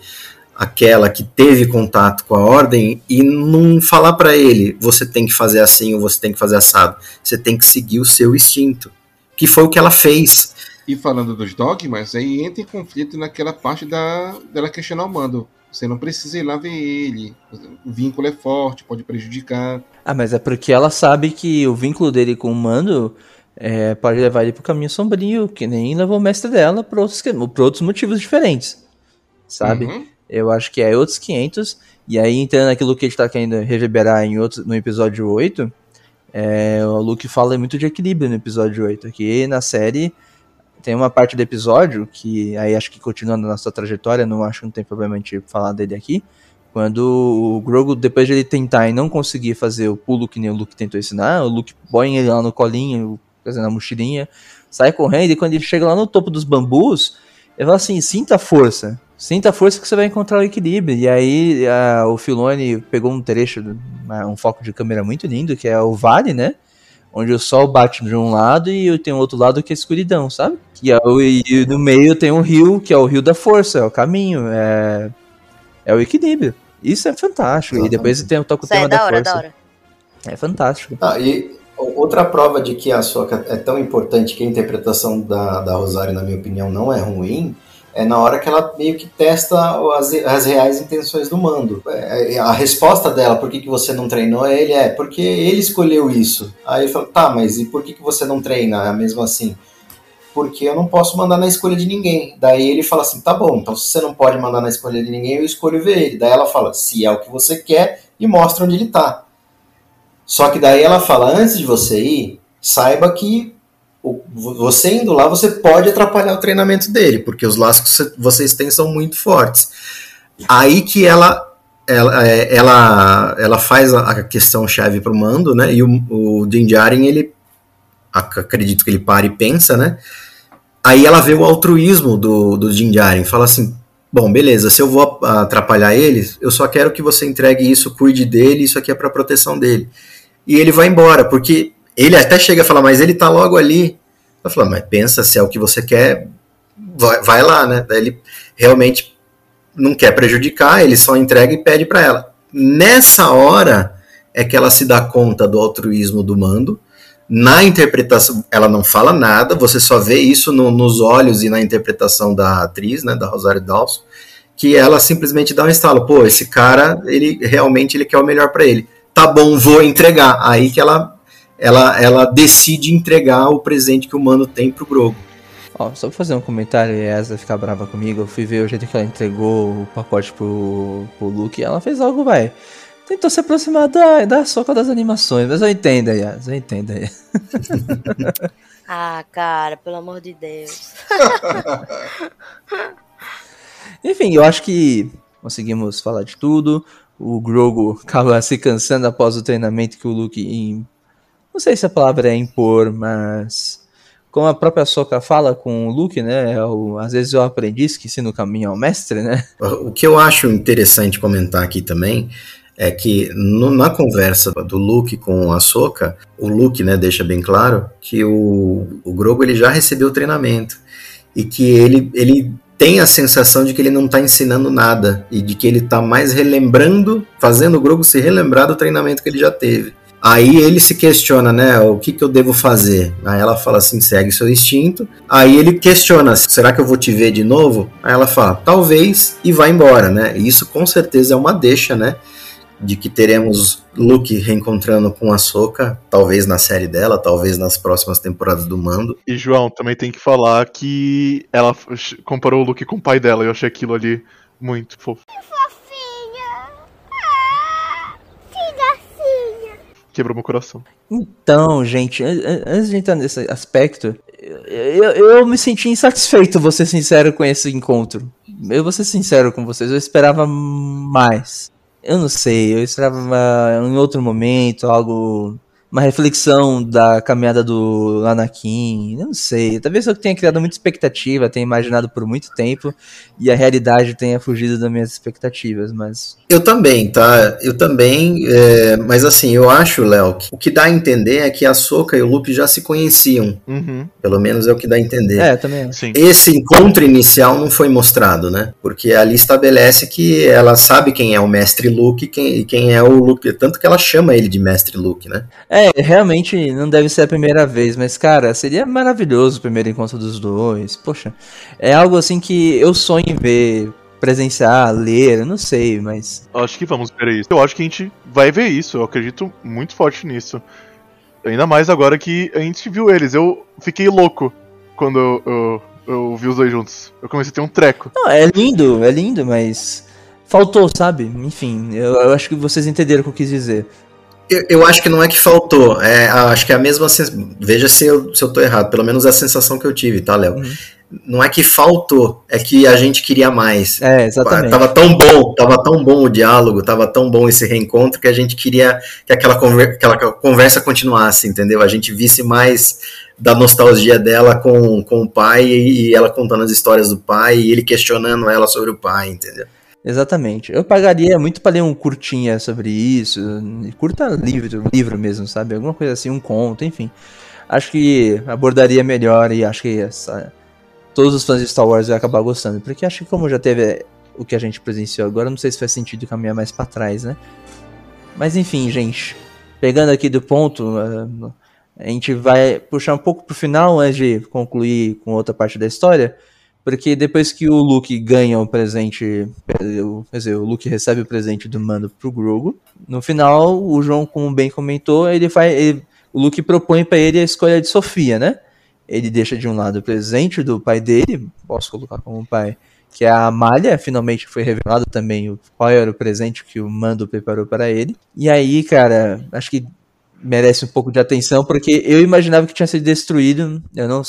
Speaker 3: aquela que teve contato com a ordem e não falar para ele, você tem que fazer assim ou você tem que fazer assado. Você tem que seguir o seu instinto, que foi o que ela fez.
Speaker 4: E falando dos dogmas, aí entra em conflito naquela parte da dela questionar o mando. Você não precisa ir lá ver ele. O vínculo é forte, pode prejudicar.
Speaker 2: Ah, mas é porque ela sabe que o vínculo dele com o mando é, pode levar ele pro caminho sombrio, que nem levou o mestre dela por outros, por outros motivos diferentes. Sabe? Uhum. Eu acho que é outros 500. E aí, entrando naquilo que a gente tá querendo reverberar em outro, no episódio 8, é, o Luke fala muito de equilíbrio no episódio 8. Aqui na série tem uma parte do episódio que aí acho que continuando a nossa trajetória, não acho que não tem problema a gente falar dele aqui. Quando o Grogu, depois de ele tentar e não conseguir fazer o pulo que nem o Luke tentou ensinar, o Luke põe ele lá no colinho, fazendo a mochilinha, sai correndo e quando ele chega lá no topo dos bambus, ele fala assim: sinta a força. Sinta a força que você vai encontrar o equilíbrio. E aí a, o Filone pegou um trecho, um foco de câmera muito lindo, que é o vale, né? Onde o sol bate de um lado e tem um outro lado que é a escuridão, sabe? E, é e no meio tem um rio, que é o rio da força, é o caminho, é, é o equilíbrio. Isso é fantástico. Exatamente. E depois tem, toca o tema é da, da hora, força. Da hora. É fantástico.
Speaker 3: Ah, e outra prova de que a Soca é tão importante que a interpretação da, da Rosário, na minha opinião, não é ruim, é na hora que ela meio que testa as, as reais intenções do mando. É, é, a resposta dela, por que, que você não treinou ele, é porque ele escolheu isso. Aí ele fala, tá, mas e por que, que você não treina mesmo assim? porque eu não posso mandar na escolha de ninguém. Daí ele fala assim: tá bom, então se você não pode mandar na escolha de ninguém, eu escolho ver ele. Daí ela fala: se é o que você quer, e mostra onde ele tá. Só que daí ela fala: antes de você ir, saiba que você indo lá, você pode atrapalhar o treinamento dele, porque os laços que vocês têm são muito fortes. Aí que ela ela, é, ela, ela faz a questão chave para o mando, né? E o, o Din Djarin, ele acredito que ele para e pensa, né? Aí ela vê o altruísmo do, do Din Djarin, fala assim, bom, beleza, se eu vou atrapalhar ele, eu só quero que você entregue isso, cuide dele, isso aqui é para proteção dele. E ele vai embora, porque ele até chega a falar, mas ele tá logo ali. Ela fala, mas pensa, se é o que você quer, vai, vai lá, né? Daí ele realmente não quer prejudicar, ele só entrega e pede para ela. Nessa hora é que ela se dá conta do altruísmo do mando. Na interpretação, ela não fala nada, você só vê isso no, nos olhos e na interpretação da atriz, né, da Rosário Dawson, que ela simplesmente dá um estalo. Pô, esse cara, ele realmente ele quer o melhor para ele. Tá bom, vou entregar. Aí que ela, ela, ela decide entregar o presente que o mano tem pro Grogo.
Speaker 2: Ó, só pra fazer um comentário e a ficar brava comigo, eu fui ver o jeito que ela entregou o pacote pro, pro Luke e ela fez algo, vai. Tentou se aproximar da, da soca das animações, mas eu entendo aí, Yas, eu entendo aí.
Speaker 6: ah, cara, pelo amor de Deus.
Speaker 2: Enfim, eu acho que conseguimos falar de tudo. O Grogu acaba se cansando após o treinamento que o Luke. Não sei se a palavra é impor, mas como a própria Soka fala com o Luke, né? É às vezes eu aprendiz que se no caminho ao mestre, né?
Speaker 3: O que eu acho interessante comentar aqui também é que no, na conversa do Luke com a Soka, o Luke, né, deixa bem claro que o, o Grogo ele já recebeu o treinamento e que ele, ele tem a sensação de que ele não está ensinando nada e de que ele está mais relembrando, fazendo o Grogo se relembrar do treinamento que ele já teve. Aí ele se questiona, né? O que, que eu devo fazer? Aí ela fala assim: segue seu instinto. Aí ele questiona: será que eu vou te ver de novo? Aí ela fala: talvez, e vai embora, né? E isso com certeza é uma deixa, né? De que teremos Luke reencontrando com a Soca, talvez na série dela, talvez nas próximas temporadas do Mando.
Speaker 5: E João, também tem que falar que ela comparou o Luke com o pai dela, e eu achei aquilo ali muito fofo. quebrou meu coração.
Speaker 2: Então, gente, antes de entrar nesse aspecto, eu, eu, me senti insatisfeito, vou ser sincero com esse encontro. Eu vou ser sincero com vocês, eu esperava mais. Eu não sei, eu esperava em outro momento algo uma reflexão da caminhada do Anakin, eu não sei, talvez eu tenha criado muita expectativa, tenha imaginado por muito tempo e a realidade tenha fugido das minhas expectativas, mas...
Speaker 3: Eu também, tá? Eu também, é, mas assim, eu acho, Léo, que o que dá a entender é que a Soka e o Luke já se conheciam,
Speaker 5: uhum.
Speaker 3: pelo menos é o que dá a entender.
Speaker 2: É, também. Sim.
Speaker 3: Esse encontro inicial não foi mostrado, né? Porque ali estabelece que ela sabe quem é o mestre Luke e quem, quem é o Luke, tanto que ela chama ele de mestre Luke, né?
Speaker 2: É, é, realmente não deve ser a primeira vez, mas cara, seria maravilhoso o primeiro encontro dos dois. Poxa, é algo assim que eu sonho em ver, presenciar, ler, eu não sei, mas.
Speaker 5: Acho que vamos ver isso. Eu acho que a gente vai ver isso, eu acredito muito forte nisso. Ainda mais agora que a gente viu eles. Eu fiquei louco quando eu, eu, eu vi os dois juntos. Eu comecei a ter um treco.
Speaker 2: Não, é lindo, é lindo, mas faltou, sabe? Enfim, eu, eu, acho que vocês entenderam o que eu quis dizer.
Speaker 3: Eu, eu, acho que não é que faltou. É, acho que é a mesma sensação. Veja se eu, se eu tô errado. Pelo menos é a sensação que eu tive, tá, Léo? Uhum. Não é que faltou, é que a gente queria mais.
Speaker 2: É, exatamente.
Speaker 3: Tava tão bom, tava tão bom o diálogo, tava tão bom esse reencontro que a gente queria que aquela, conver aquela conversa continuasse, entendeu? A gente visse mais da nostalgia dela com, com o pai e ela contando as histórias do pai e ele questionando ela sobre o pai, entendeu?
Speaker 2: Exatamente. Eu pagaria muito para ler um curtinha sobre isso, curta livro, livro mesmo, sabe? Alguma coisa assim, um conto, enfim. Acho que abordaria melhor e acho que essa, todos os fãs de Star Wars vão acabar gostando, porque acho que como já teve o que a gente presenciou agora, não sei se faz sentido caminhar mais para trás, né? Mas enfim, gente, pegando aqui do ponto, a gente vai puxar um pouco pro final antes de concluir com outra parte da história. Porque depois que o Luke ganha o presente, quer dizer, o Luke recebe o presente do mando pro Grogu, no final, o João, como bem comentou, ele faz, ele, o Luke propõe para ele a escolha de Sofia, né? Ele deixa de um lado o presente do pai dele, posso colocar como pai, que é a malha, finalmente foi revelado também qual era o presente que o Mando preparou para ele. E aí, cara, acho que merece um pouco de atenção, porque eu imaginava que tinha sido destruído, eu não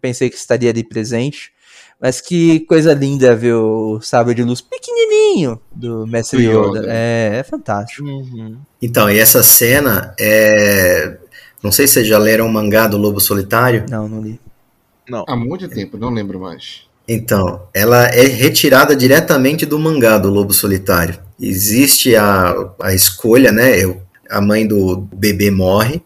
Speaker 2: pensei que estaria ali presente. Mas que coisa linda ver o sabre de luz pequenininho do Mestre Yoda. É, é fantástico.
Speaker 3: Uhum. Então, e essa cena é. Não sei se vocês já leram o mangá do Lobo Solitário.
Speaker 2: Não, não li.
Speaker 4: Não. Há muito tempo, não lembro mais.
Speaker 3: Então, ela é retirada diretamente do mangá do Lobo Solitário. Existe a, a escolha, né? Eu, a mãe do bebê morre.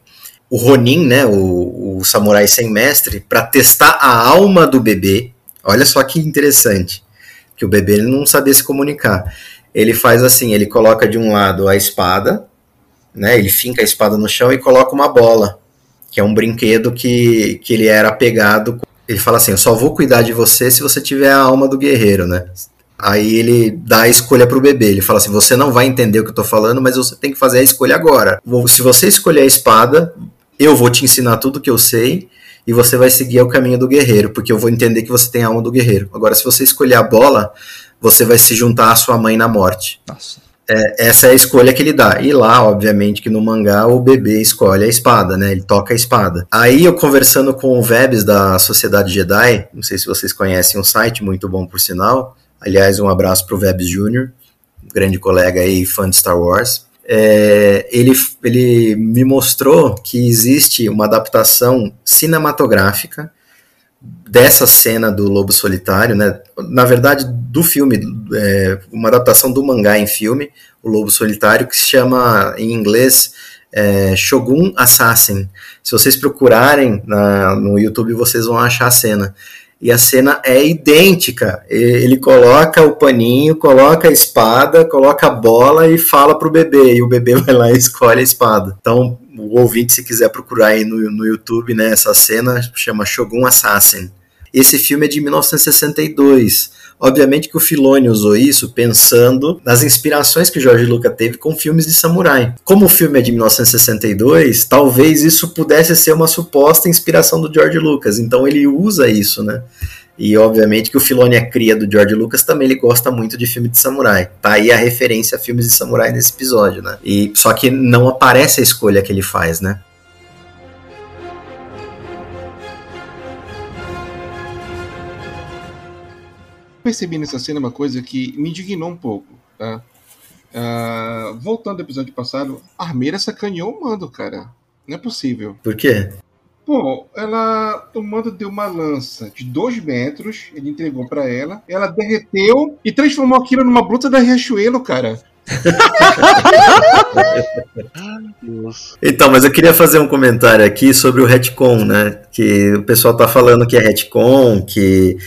Speaker 3: O Ronin, né? O, o samurai sem mestre, para testar a alma do bebê. Olha só que interessante. Que o bebê ele não sabia se comunicar. Ele faz assim: ele coloca de um lado a espada, né? Ele finca a espada no chão e coloca uma bola, que é um brinquedo que, que ele era apegado. Ele fala assim: Eu só vou cuidar de você se você tiver a alma do guerreiro, né? Aí ele dá a escolha pro bebê. Ele fala assim: Você não vai entender o que eu tô falando, mas você tem que fazer a escolha agora. Se você escolher a espada, eu vou te ensinar tudo que eu sei e você vai seguir o caminho do guerreiro, porque eu vou entender que você tem a alma do guerreiro. Agora, se você escolher a bola, você vai se juntar à sua mãe na morte. Nossa. É, essa é a escolha que ele dá. E lá, obviamente, que no mangá o bebê escolhe a espada, né? Ele toca a espada. Aí eu conversando com o Vebs da Sociedade Jedi, não sei se vocês conhecem um site muito bom por sinal. Aliás, um abraço pro Vebs Jr., grande colega aí, fã de Star Wars. É, ele, ele me mostrou que existe uma adaptação cinematográfica dessa cena do Lobo Solitário, né? Na verdade, do filme, é, uma adaptação do mangá em filme, o Lobo Solitário, que se chama em inglês é, Shogun Assassin. Se vocês procurarem na, no YouTube, vocês vão achar a cena. E a cena é idêntica. Ele coloca o paninho, coloca a espada, coloca a bola e fala pro bebê. E o bebê vai lá e escolhe a espada. Então, o ouvinte, se quiser procurar aí no, no YouTube, né, essa cena chama Shogun Assassin. Esse filme é de 1962. Obviamente que o Filoni usou isso pensando nas inspirações que o George Lucas teve com filmes de samurai. Como o filme é de 1962, talvez isso pudesse ser uma suposta inspiração do George Lucas. Então ele usa isso, né? E obviamente que o Filoni é cria do George Lucas, também ele gosta muito de filme de samurai. Tá aí a referência a filmes de samurai nesse episódio, né? E só que não aparece a escolha que ele faz, né?
Speaker 4: Percebi nessa cena uma coisa que me indignou um pouco, tá? Uh, voltando ao episódio passado, a Armeira sacaneou o mando, cara. Não é possível.
Speaker 3: Por quê?
Speaker 4: Pô, ela, o mando deu uma lança de 2 metros, ele entregou para ela, ela derreteu e transformou aquilo numa bruta da Riachuelo, cara.
Speaker 3: então, mas eu queria fazer um comentário aqui sobre o retcon, né? Que o pessoal tá falando que é retcon, que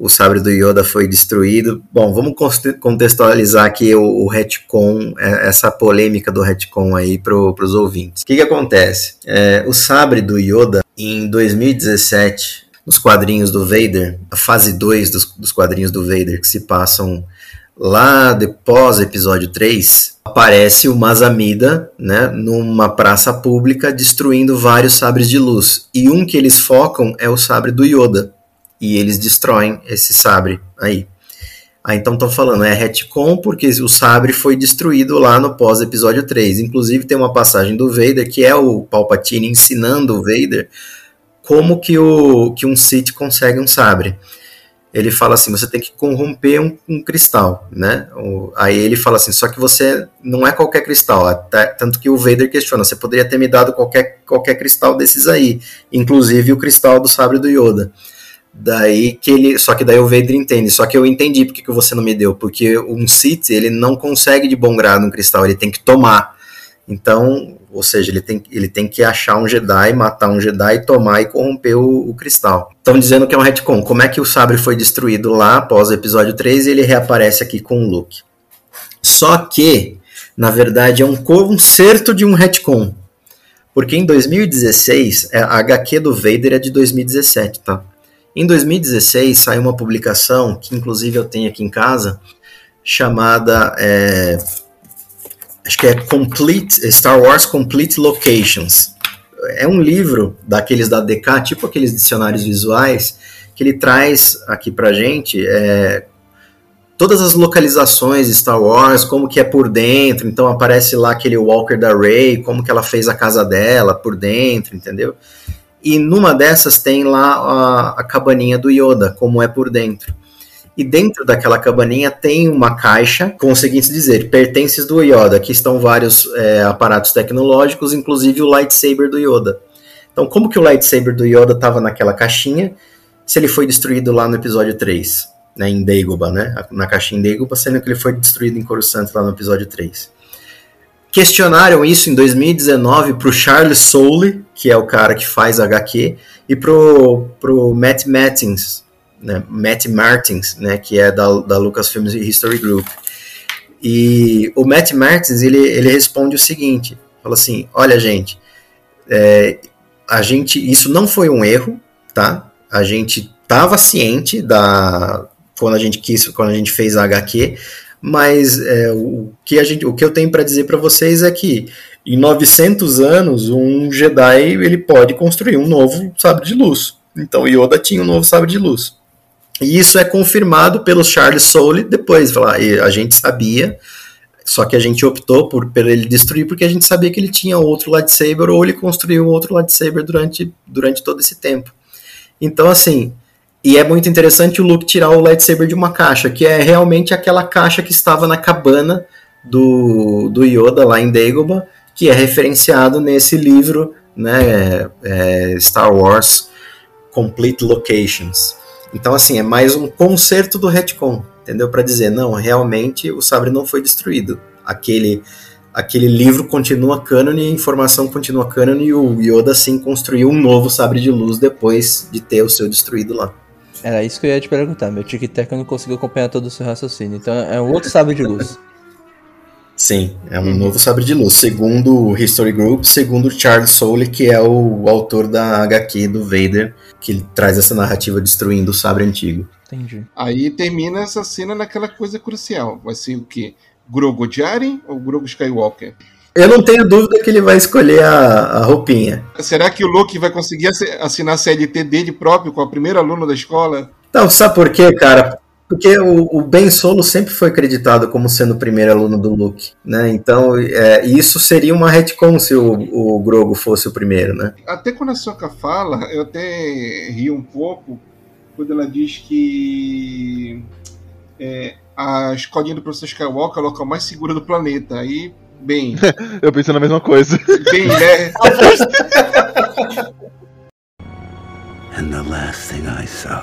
Speaker 3: o sabre do Yoda foi destruído. Bom, vamos contextualizar aqui o, o retcon, é, essa polêmica do retcon aí para os ouvintes. O que, que acontece? É, o sabre do Yoda, em 2017, nos quadrinhos do Vader, a fase 2 dos, dos quadrinhos do Vader, que se passam lá depois episódio 3, aparece o Mazamida, né, numa praça pública destruindo vários sabres de luz. E um que eles focam é o sabre do Yoda e eles destroem esse sabre aí. Aí então estão falando, é retcon porque o sabre foi destruído lá no pós-episódio 3. Inclusive tem uma passagem do Vader que é o Palpatine ensinando o Vader como que, o, que um Sith consegue um sabre. Ele fala assim, você tem que corromper um, um cristal, né? O, aí ele fala assim, só que você não é qualquer cristal. Até, tanto que o Vader questiona, você poderia ter me dado qualquer, qualquer cristal desses aí, inclusive o cristal do sabre do Yoda. Daí que ele. Só que daí o Vader entende. Só que eu entendi porque que você não me deu. Porque um Sith, ele não consegue de bom grado um cristal, ele tem que tomar. Então, ou seja, ele tem, ele tem que achar um Jedi, matar um Jedi, tomar e corromper o, o cristal. Estão dizendo que é um retcon. Como é que o sabre foi destruído lá após o episódio 3 e ele reaparece aqui com o Luke? Só que, na verdade, é um conserto de um retcon. Porque em 2016, é, a HQ do Vader é de 2017, tá? Em 2016 saiu uma publicação, que inclusive eu tenho aqui em casa, chamada. É, acho que é Complete, Star Wars Complete Locations. é um livro daqueles da DK, tipo aqueles dicionários visuais, que ele traz aqui pra gente é, todas as localizações de Star Wars, como que é por dentro, então aparece lá aquele Walker da Rey, como que ela fez a casa dela por dentro, entendeu? E numa dessas tem lá a, a cabaninha do Yoda, como é por dentro. E dentro daquela cabaninha tem uma caixa com o seguinte dizer: pertences do Yoda. Aqui estão vários é, aparatos tecnológicos, inclusive o lightsaber do Yoda. Então, como que o lightsaber do Yoda estava naquela caixinha se ele foi destruído lá no episódio 3, né, em Dagobah, né? Na caixinha em Dagobah, sendo que ele foi destruído em Coruscant lá no episódio 3. Questionaram isso em 2019 para o Charles Soule, que é o cara que faz HQ, e pro, pro Matt Martins, né, Matt Martins, né, que é da, da Lucasfilm History Group. E o Matt Martins, ele, ele responde o seguinte, fala assim, olha gente, é, a gente, isso não foi um erro, tá? A gente estava ciente da quando a gente quis, quando a gente fez a HQ, mas é, o, que a gente, o que eu tenho para dizer para vocês é que em 900 anos um Jedi ele pode construir um novo sabre de luz. Então Yoda tinha um novo sabre de luz. E isso é confirmado pelo Charles Soule depois. Falar, a gente sabia, só que a gente optou por, por ele destruir porque a gente sabia que ele tinha outro lightsaber ou ele construiu outro lightsaber durante, durante todo esse tempo. Então, assim, e é muito interessante o Luke tirar o lightsaber de uma caixa, que é realmente aquela caixa que estava na cabana do, do Yoda lá em Dagobah, que é referenciado nesse livro, né, é, Star Wars Complete Locations. Então, assim, é mais um conserto do retcon, entendeu? Para dizer, não, realmente o sabre não foi destruído. Aquele, aquele livro continua cânone, a informação continua cânone e o Yoda, sim, construiu um novo sabre de luz depois de ter o seu destruído lá.
Speaker 2: Era isso que eu ia te perguntar. Meu tic-tac não conseguiu acompanhar todo o seu raciocínio. Então é um outro sabre de luz.
Speaker 3: Sim, é um novo sabre de luz. Segundo o History Group, segundo Charles Soule, que é o, autor da HQ do Vader, que ele traz essa narrativa destruindo o sabre antigo.
Speaker 2: Entendi.
Speaker 4: Aí termina essa cena naquela coisa crucial. Vai ser o quê? Grogu Jaren ou Grogu Skywalker?
Speaker 3: Eu não tenho dúvida que ele vai escolher a, a roupinha.
Speaker 4: Será que o Luke vai conseguir assinar a CLT dele próprio com a primeira aluno da escola?
Speaker 3: Não, sabe por quê, cara? Porque o, o, Ben Solo sempre foi acreditado como sendo o primeiro aluno do Luke, né? Então, é, isso seria uma retcon se o, o Grogo fosse o primeiro, né?
Speaker 4: Até quando a Soka fala, eu até rio um pouco quando ela diz que é, a escolinha do professor Skywalker é o local mais seguro do planeta. Aí, bem...
Speaker 5: eu pensei na mesma coisa.
Speaker 4: Bem, né?
Speaker 7: And the last thing I saw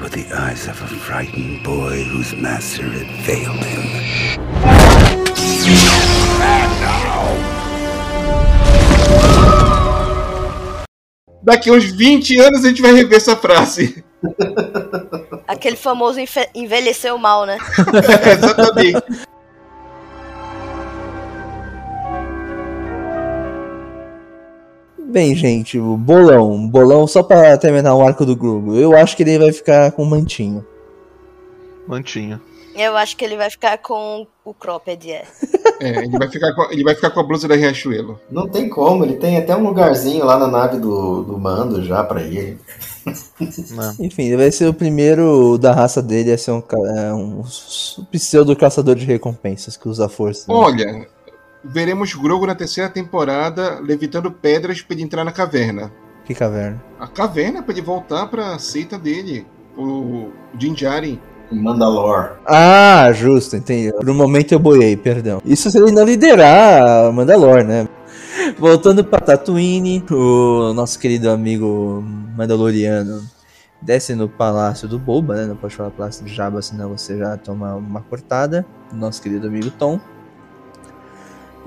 Speaker 7: with the eyes of a frightened boy whose master had failed him.
Speaker 4: Daqui uns 20 anos a gente vai rever essa frase.
Speaker 6: Aquele famoso envelheceu mal, né?
Speaker 4: Exatamente.
Speaker 2: Bem, gente, o bolão. Bolão só pra terminar o arco do Grogu. Eu acho que ele vai ficar com mantinho.
Speaker 5: Mantinho.
Speaker 6: Eu acho que ele vai ficar com o cropped, é.
Speaker 4: É, ele vai ficar com, ele vai ficar com a blusa da Riachuelo.
Speaker 3: Não tem como, ele tem até um lugarzinho lá na nave do, do mando já pra ele.
Speaker 2: Não. Enfim, ele vai ser o primeiro da raça dele a ser um, é, um pseudo caçador de recompensas que usa força.
Speaker 4: Né? Olha, veremos Grogu na terceira temporada levitando pedras para ele entrar na caverna.
Speaker 2: Que caverna?
Speaker 4: A caverna para ele voltar para a seita dele, o Din Djarin.
Speaker 3: Mandalor.
Speaker 2: Ah, justo, entendi. Por um momento eu boiei, perdão. Isso se ele não liderar Mandalor, né? Voltando para Tatooine, o nosso querido amigo Mandaloriano desce no palácio do Boba, né? Não pode falar palácio do Jabba, senão você já toma uma cortada. Nosso querido amigo Tom.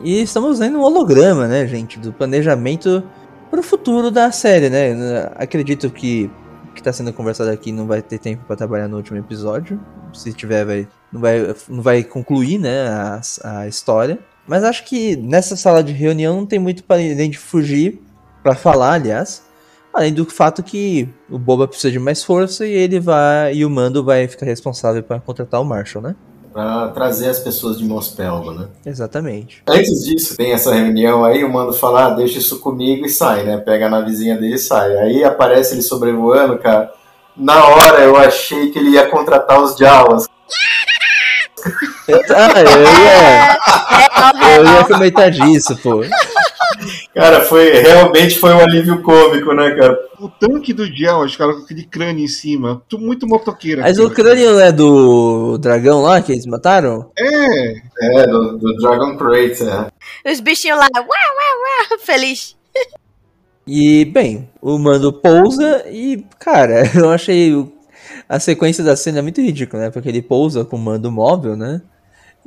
Speaker 2: E estamos vendo um holograma, né, gente, do planejamento para o futuro da série, né? Acredito que o que está sendo conversado aqui não vai ter tempo para trabalhar no último episódio. Se tiver, vai, não, vai, não vai concluir, né, a, a história. Mas acho que nessa sala de reunião não tem muito para além de fugir para falar, aliás. Além do fato que o Boba precisa de mais força e ele vai e o Mando vai ficar responsável para contratar o Marshall, né?
Speaker 3: Pra trazer as pessoas de Mospelgo, né?
Speaker 2: Exatamente.
Speaker 3: Antes disso, tem essa reunião aí, o mando fala, ah, deixa isso comigo e sai, né? Pega a navezinha dele e sai. Aí aparece ele sobrevoando, cara. Na hora eu achei que ele ia contratar os Jawas.
Speaker 2: Ah, eu ia, eu ia comentar disso, pô.
Speaker 3: Cara, foi realmente foi um alívio cômico, né, cara?
Speaker 4: O tanque do Gel, os caras com aquele crânio em cima. Tu- Muito motoqueiro.
Speaker 2: Mas
Speaker 4: aquilo.
Speaker 2: o crânio não é do dragão lá que eles mataram?
Speaker 4: É,
Speaker 3: É, do, do Dragon Crate, é.
Speaker 6: Os bichinhos lá, uau, uau, uau, feliz.
Speaker 2: E, bem, o mando pousa e, cara, eu achei a sequência da cena muito ridícula, né? Porque ele pousa com o mando móvel, né?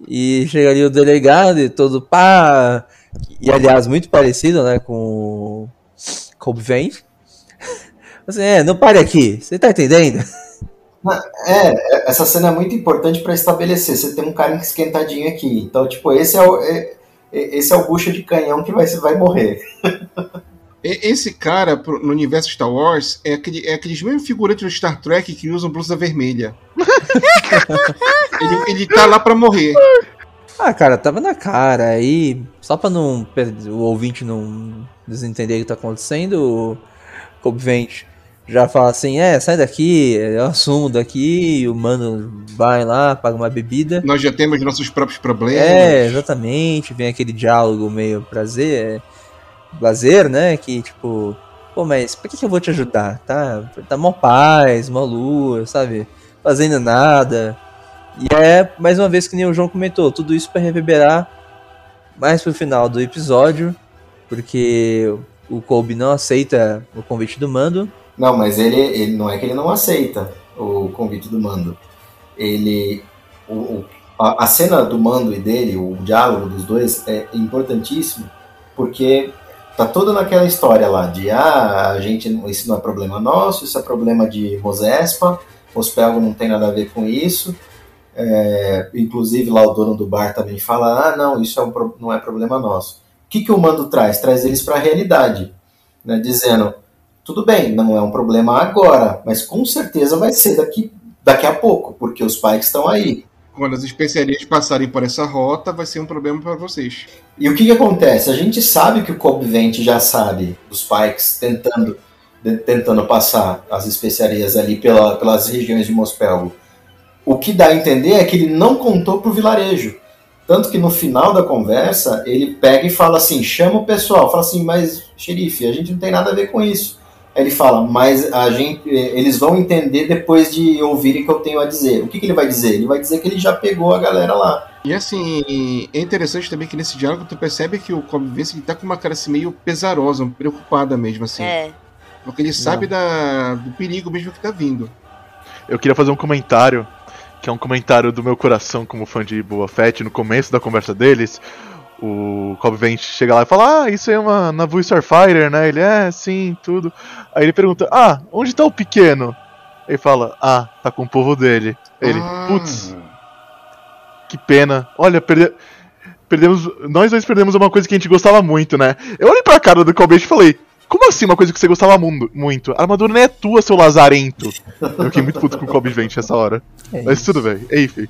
Speaker 2: E chega ali o delegado e todo pá. E, aliás, muito parecido, né? Com o Kobe Vance. Assim, é, não pare aqui, você tá entendendo?
Speaker 3: É, essa cena é muito importante pra estabelecer. Você tem um cara esquentadinho aqui. Então, tipo, esse é o, é- é- esse é o bucha de canhão que vai, vai morrer.
Speaker 4: esse cara no universo Star Wars é, aquele, é aqueles mesmos figurantes do Star Trek que usam blusa vermelha. ele, ele tá lá pra morrer.
Speaker 2: Ah, cara, tava na cara. Aí, só pra não o ouvinte não desentender o que tá acontecendo, o Kobe Vance já fala assim: é, sai daqui, eu assumo daqui. O mano vai lá, paga uma bebida.
Speaker 4: Nós já temos nossos próprios problemas.
Speaker 2: É, exatamente. Vem aquele diálogo meio prazer, prazer, né? Que tipo, pô, mas por que, que eu vou te ajudar? Tá, tá mó paz, mó lua, sabe? Fazendo nada. E é, mais uma vez que nem o João comentou, tudo isso pra reverberar mais pro final do episódio, porque o Kobe não aceita o convite do mando.
Speaker 3: Não, mas ele, ele não é que ele não aceita o convite do mando. Ele. o- o- a, a cena do mando e dele, o diálogo dos dois, é importantíssimo, porque tá toda naquela história lá de ah, a gente, isso não é problema nosso, isso é problema de Mosespa, Mospelgo não tem nada a ver com isso. É, inclusive lá o dono do bar também fala, ah, não, isso é um não é problema nosso. O que, que o mando traz? Traz eles para a realidade, né, dizendo, tudo bem, não é um problema agora, mas com certeza vai ser daqui, daqui a pouco, porque os Pikes estão aí.
Speaker 4: Quando as especiarias passarem por essa rota, vai ser um problema pra vocês.
Speaker 3: E o que, que acontece? A gente sabe que o Cobb Vent já sabe dos Pikes tentando, tentando passar as especiarias ali pela- pelas regiões de Mospelgo. O que dá a entender é que ele não contou pro vilarejo. Tanto que no final da conversa, ele pega e fala assim: chama o pessoal. Fala assim, mas xerife, a gente não tem nada a ver com isso. Aí ele fala, mas a gente, eles vão entender depois de ouvirem o que eu tenho a dizer. O que, que ele vai dizer? Ele vai dizer que ele já pegou a galera lá.
Speaker 4: E assim, é interessante também que nesse diálogo tu percebe que o Cobb Vance ele tá com uma cara assim meio pesarosa, preocupada mesmo, assim.
Speaker 6: É.
Speaker 4: Porque ele sabe da, do perigo mesmo que tá vindo.
Speaker 5: Eu queria fazer um comentário, que é um comentário do meu coração como fã de Boa Fett, no começo da conversa deles. O Cobb Vance chega lá e fala: Ah, isso é uma Navu Starfighter, né? Ele é, sim, tudo. Aí ele pergunta: Ah, onde tá o pequeno? Ele fala: Ah, tá com o povo dele. Ele,
Speaker 4: Ah.
Speaker 5: putz, que pena. Olha, perde... perdemos. Nós dois perdemos uma coisa que a gente gostava muito, né? Eu olhei pra cara do Cobb e falei. Como assim uma coisa que você gostava mu- muito? A armadura não é tua, seu lazarento. Eu fiquei muito puto com o Cobb Vance nessa hora.
Speaker 2: É
Speaker 5: Mas
Speaker 2: isso.
Speaker 5: tudo bem. Enfim.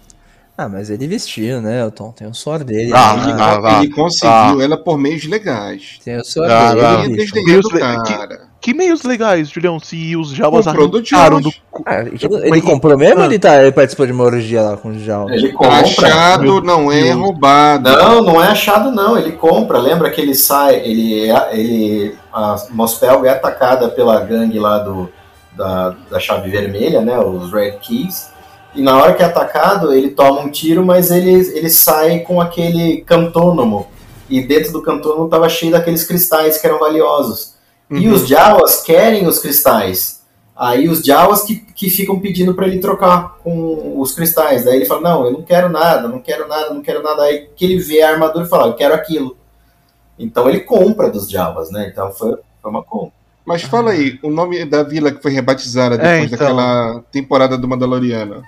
Speaker 2: Ah, mas ele vestiu, né, Elton? Tem o suor dele.
Speaker 5: Ah,
Speaker 2: né?
Speaker 4: ele,
Speaker 5: ah, ah,
Speaker 4: ele conseguiu ela por meios legais.
Speaker 2: Tem o suor
Speaker 5: Ah,
Speaker 2: dele.
Speaker 5: ah,
Speaker 4: Ele
Speaker 5: Deus,
Speaker 4: cara.
Speaker 5: Que meios legais, Julião, se os Jawas arrancaram do.
Speaker 2: Ah, ele, ele comprou mesmo ou ele, tá, ele participou de uma orgia lá com o Jal?
Speaker 3: Ele compra.
Speaker 4: Achado não é
Speaker 5: Deus.
Speaker 4: roubado.
Speaker 3: Não, não é achado não, ele compra. Lembra que ele sai, ele, é- ele a Mospelgo é atacada pela gangue lá do, da, da chave vermelha, né, os Red Keys. E na hora que é atacado, ele toma um tiro, mas ele, ele sai com aquele cantônomo. E dentro do cantônomo estava cheio daqueles cristais que eram valiosos. E
Speaker 4: Uhum.
Speaker 3: os Jawas querem os cristais. Aí os Jawas que, que ficam pedindo para ele trocar com os cristais. Daí ele fala: Não, eu não quero nada, não quero nada, não quero nada. Aí que ele vê a armadura e fala: Eu quero aquilo. Então ele compra dos Jawas, né? Então foi, foi uma compra.
Speaker 4: Mas fala aí, o nome da vila que foi rebatizada
Speaker 5: É,
Speaker 4: depois
Speaker 5: então.
Speaker 4: daquela temporada do Mandaloriano.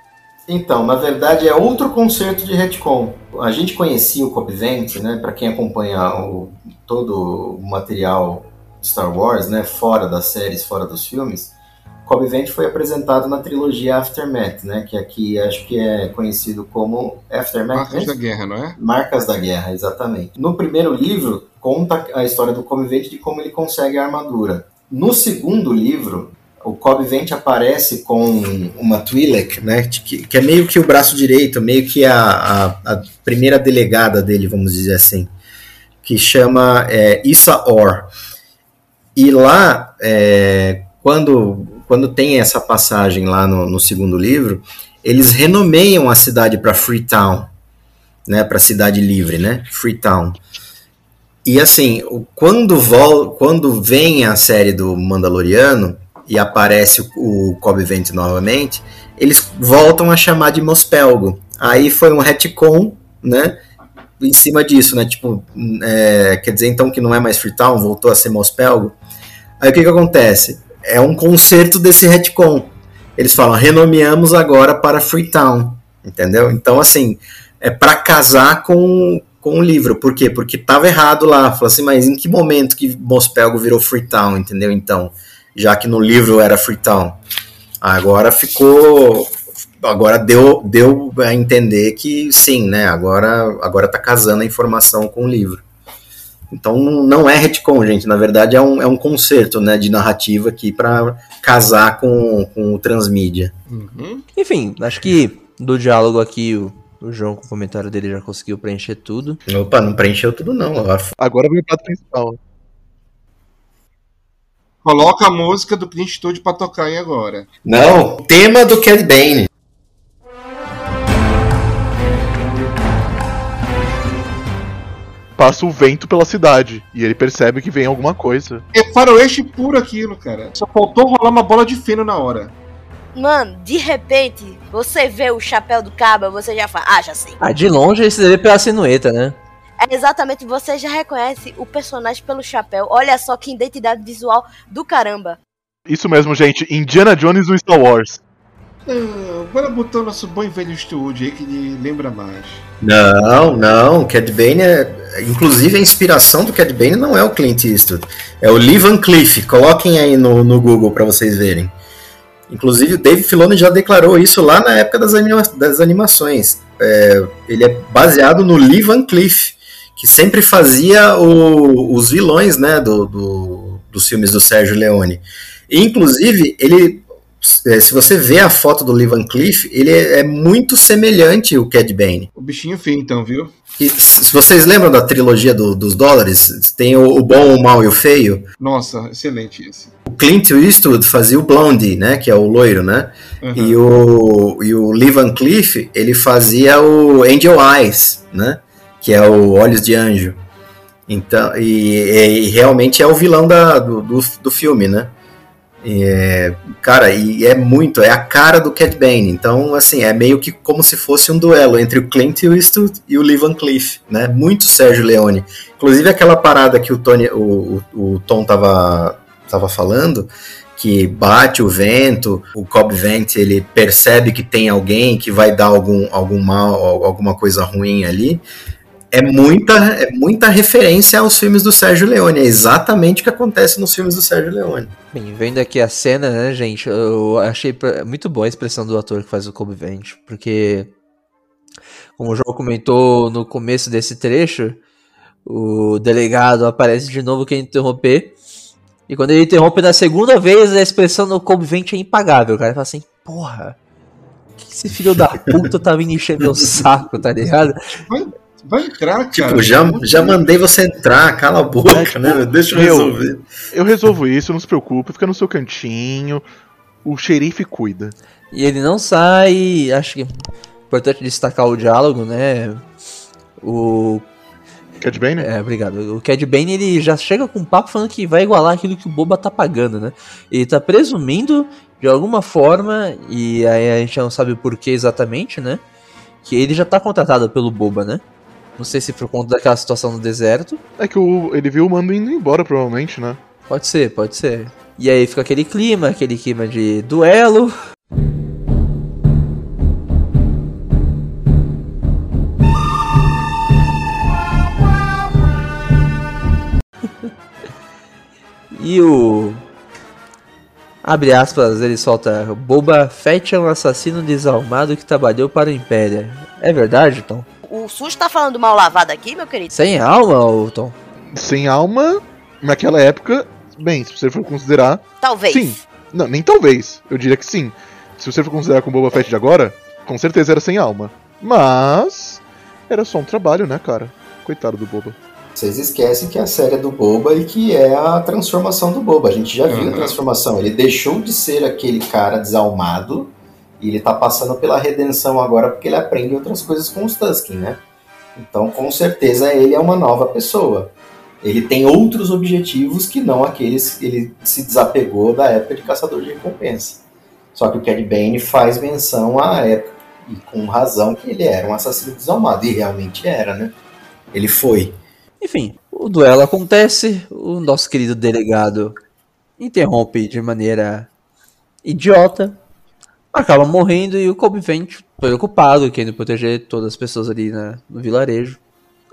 Speaker 3: Então, na verdade, é outro concerto de retcon. A gente conhecia o Vance, né? Para quem acompanha o, todo o material Star Wars, né? Fora das séries, fora dos filmes. Cobb Vent foi apresentado na trilogia Aftermath, né? Que aqui acho que é conhecido como Aftermath.
Speaker 4: Marcas da
Speaker 3: né?
Speaker 4: Guerra, não é?
Speaker 3: Marcas da Guerra, exatamente. No primeiro livro, conta a história do Cobb Vent de como ele consegue a armadura. No segundo livro, o Cobb Vent aparece com uma Twi'lek, né? Que, que é meio que o braço direito, meio que a, a, a primeira delegada dele, vamos dizer assim, que chama é, Issa Or. E lá, é, quando, quando tem essa passagem lá no, no segundo livro, eles renomeiam a cidade para Freetown, né? Para cidade livre, né? Freetown. E assim, quando, vol quando vem a série do Mandaloriano e aparece o, Cobb Vent novamente, eles voltam a chamar de Mospelgo. Aí foi um retcon, né? Em cima disso, né? Tipo, é, quer dizer então que não é mais Freetown, voltou a ser Mospelgo. Aí o que que acontece? É um conserto desse retcon. Eles falam, renomeamos agora para Freetown, entendeu? Então, assim, é para casar com, com o livro. Por quê? Porque tava errado lá. Falou assim, mas em que momento que Mospelgo virou Freetown, entendeu? Então, já que no livro era Freetown. Agora ficou. Agora deu, deu a entender que sim, né? Agora, agora tá casando a informação com o livro. Então não é retcon, gente. Na verdade é um, é um concerto né, de narrativa aqui para casar com, com o transmídia.
Speaker 4: Uhum.
Speaker 2: Enfim, acho que do diálogo aqui, o, o João com o comentário dele já conseguiu preencher tudo.
Speaker 3: Opa, não preencheu tudo não.
Speaker 5: Agora vem o prato principal.
Speaker 4: Coloca a música do Clint Eastwood pra tocar aí agora.
Speaker 3: Não, tema do Cad Bane.
Speaker 5: Passa o vento pela cidade e ele percebe que vem alguma coisa.
Speaker 4: É faroeste puro aquilo, cara. Só faltou rolar uma bola de feno na hora.
Speaker 6: Mano, de repente, você vê o chapéu do caba, você já fala, ah, já sei.
Speaker 2: Ah, de longe esse deve pela silhueta, né?
Speaker 6: É exatamente, você já reconhece o personagem pelo chapéu. Olha só que identidade visual do caramba.
Speaker 5: Isso mesmo, gente. Indiana Jones no Star Wars.
Speaker 4: Ah, bora botar o nosso bom e velho Eastwood aí que ele lembra mais.
Speaker 3: Não, não, Cad Bane é. Inclusive a inspiração do Cad Bane não é o Clint Eastwood, é o Lee Van Cleef. Coloquem aí no, no Google para vocês verem. Inclusive o Dave Filoni já declarou isso lá na época das, anima das animações. É, ele é baseado no Lee Van Cleef, que sempre fazia o- os vilões né, do, do- dos filmes do Sérgio Leone. E, inclusive, ele. é, Se você vê a foto do Lee Van Cleef, ele é é muito semelhante ao Cad Bane.
Speaker 4: O bichinho feio, então, viu?
Speaker 3: E se vocês lembram da trilogia do- dos dólares, tem o, o bom, o mal e o feio.
Speaker 4: Nossa, excelente esse.
Speaker 3: O Clint Eastwood fazia o Blondie, né, que é o loiro, né?
Speaker 4: Uhum.
Speaker 3: E o e o Lee Van Cleef, ele fazia o Angel Eyes, né? Que é o Olhos de Anjo. Então, e, e realmente é o vilão da, do, do, do filme, né? É, cara, e é muito, é a cara do Cat Bane. Então, assim, é meio que como se fosse um duelo entre o Clint Eastwood e o Lee Van Cleef, né? Muito Sérgio Leone. Inclusive aquela parada que o Tony, o, o, o Tom tava, tava falando, que bate o vento, o Cobb Vent ele percebe que tem alguém que vai dar algum, algum mal, alguma coisa ruim ali. É muita, é muita referência aos filmes do Sérgio Leone. É exatamente o que acontece nos filmes do Sérgio Leone.
Speaker 2: Bem, vendo aqui a cena, né, gente, eu achei muito boa a expressão do ator que faz o Kobe Vent, porque, como o João comentou no começo desse trecho, o delegado aparece de novo querendo interromper, e quando ele interrompe na segunda vez, a expressão do Kobe Vent é impagável, o cara fala assim, porra, que que esse filho da puta tá vindo encher meu saco, tá ligado?
Speaker 4: Vai entrar, cara.
Speaker 3: Tipo, já, já mandei você entrar, cala a boca, né? Deixa eu resolver.
Speaker 5: Eu resolvo isso, não se preocupe, fica no seu cantinho. O xerife cuida.
Speaker 2: E ele não sai. Acho que é importante destacar o diálogo, né? O.
Speaker 5: Cad Bane?
Speaker 2: É, obrigado. O Cad Bane ele já chega com um papo falando que vai igualar aquilo que o Boba tá pagando, né? Ele tá presumindo de alguma forma, e aí a gente não sabe o porquê exatamente, né? Que ele já tá contratado pelo Boba, né? Não sei se por conta daquela situação no deserto.
Speaker 5: É que o, ele viu o mando indo embora, provavelmente, né?
Speaker 2: Pode ser, pode ser. E aí fica aquele clima, aquele clima de duelo. e o. Abre aspas, ele solta: Boba Fett é um assassino desalmado que trabalhou para o Império. É verdade, Tom?
Speaker 6: O SUS tá falando mal lavado aqui, meu querido?
Speaker 2: Sem alma, ô, Tom?
Speaker 5: Sem alma, naquela época, bem, se você for considerar.
Speaker 6: Talvez.
Speaker 5: Sim. Não, nem talvez. Eu diria que sim. Se você for considerar com o Boba Fett de agora, com certeza era sem alma. Mas. Era só um trabalho, né, cara? Coitado do Boba.
Speaker 3: Vocês esquecem que é a série é do Boba e que é a transformação do Boba. A gente já viu
Speaker 4: Uhum.
Speaker 3: a transformação. Ele deixou de ser aquele cara desalmado e ele tá passando pela redenção agora porque ele aprende outras coisas com os Tusken, né? Então, com certeza, ele é uma nova pessoa. Ele tem outros objetivos que não aqueles que ele se desapegou da época de Caçador de Recompensa. Só que o Cad Bane faz menção à época, e com razão, que ele era um assassino desalmado. E realmente era, né? Ele foi.
Speaker 2: Enfim, o duelo acontece, o nosso querido delegado interrompe de maneira idiota, acaba morrendo e o Kobe Vent, preocupado, querendo proteger todas as pessoas ali na- no vilarejo,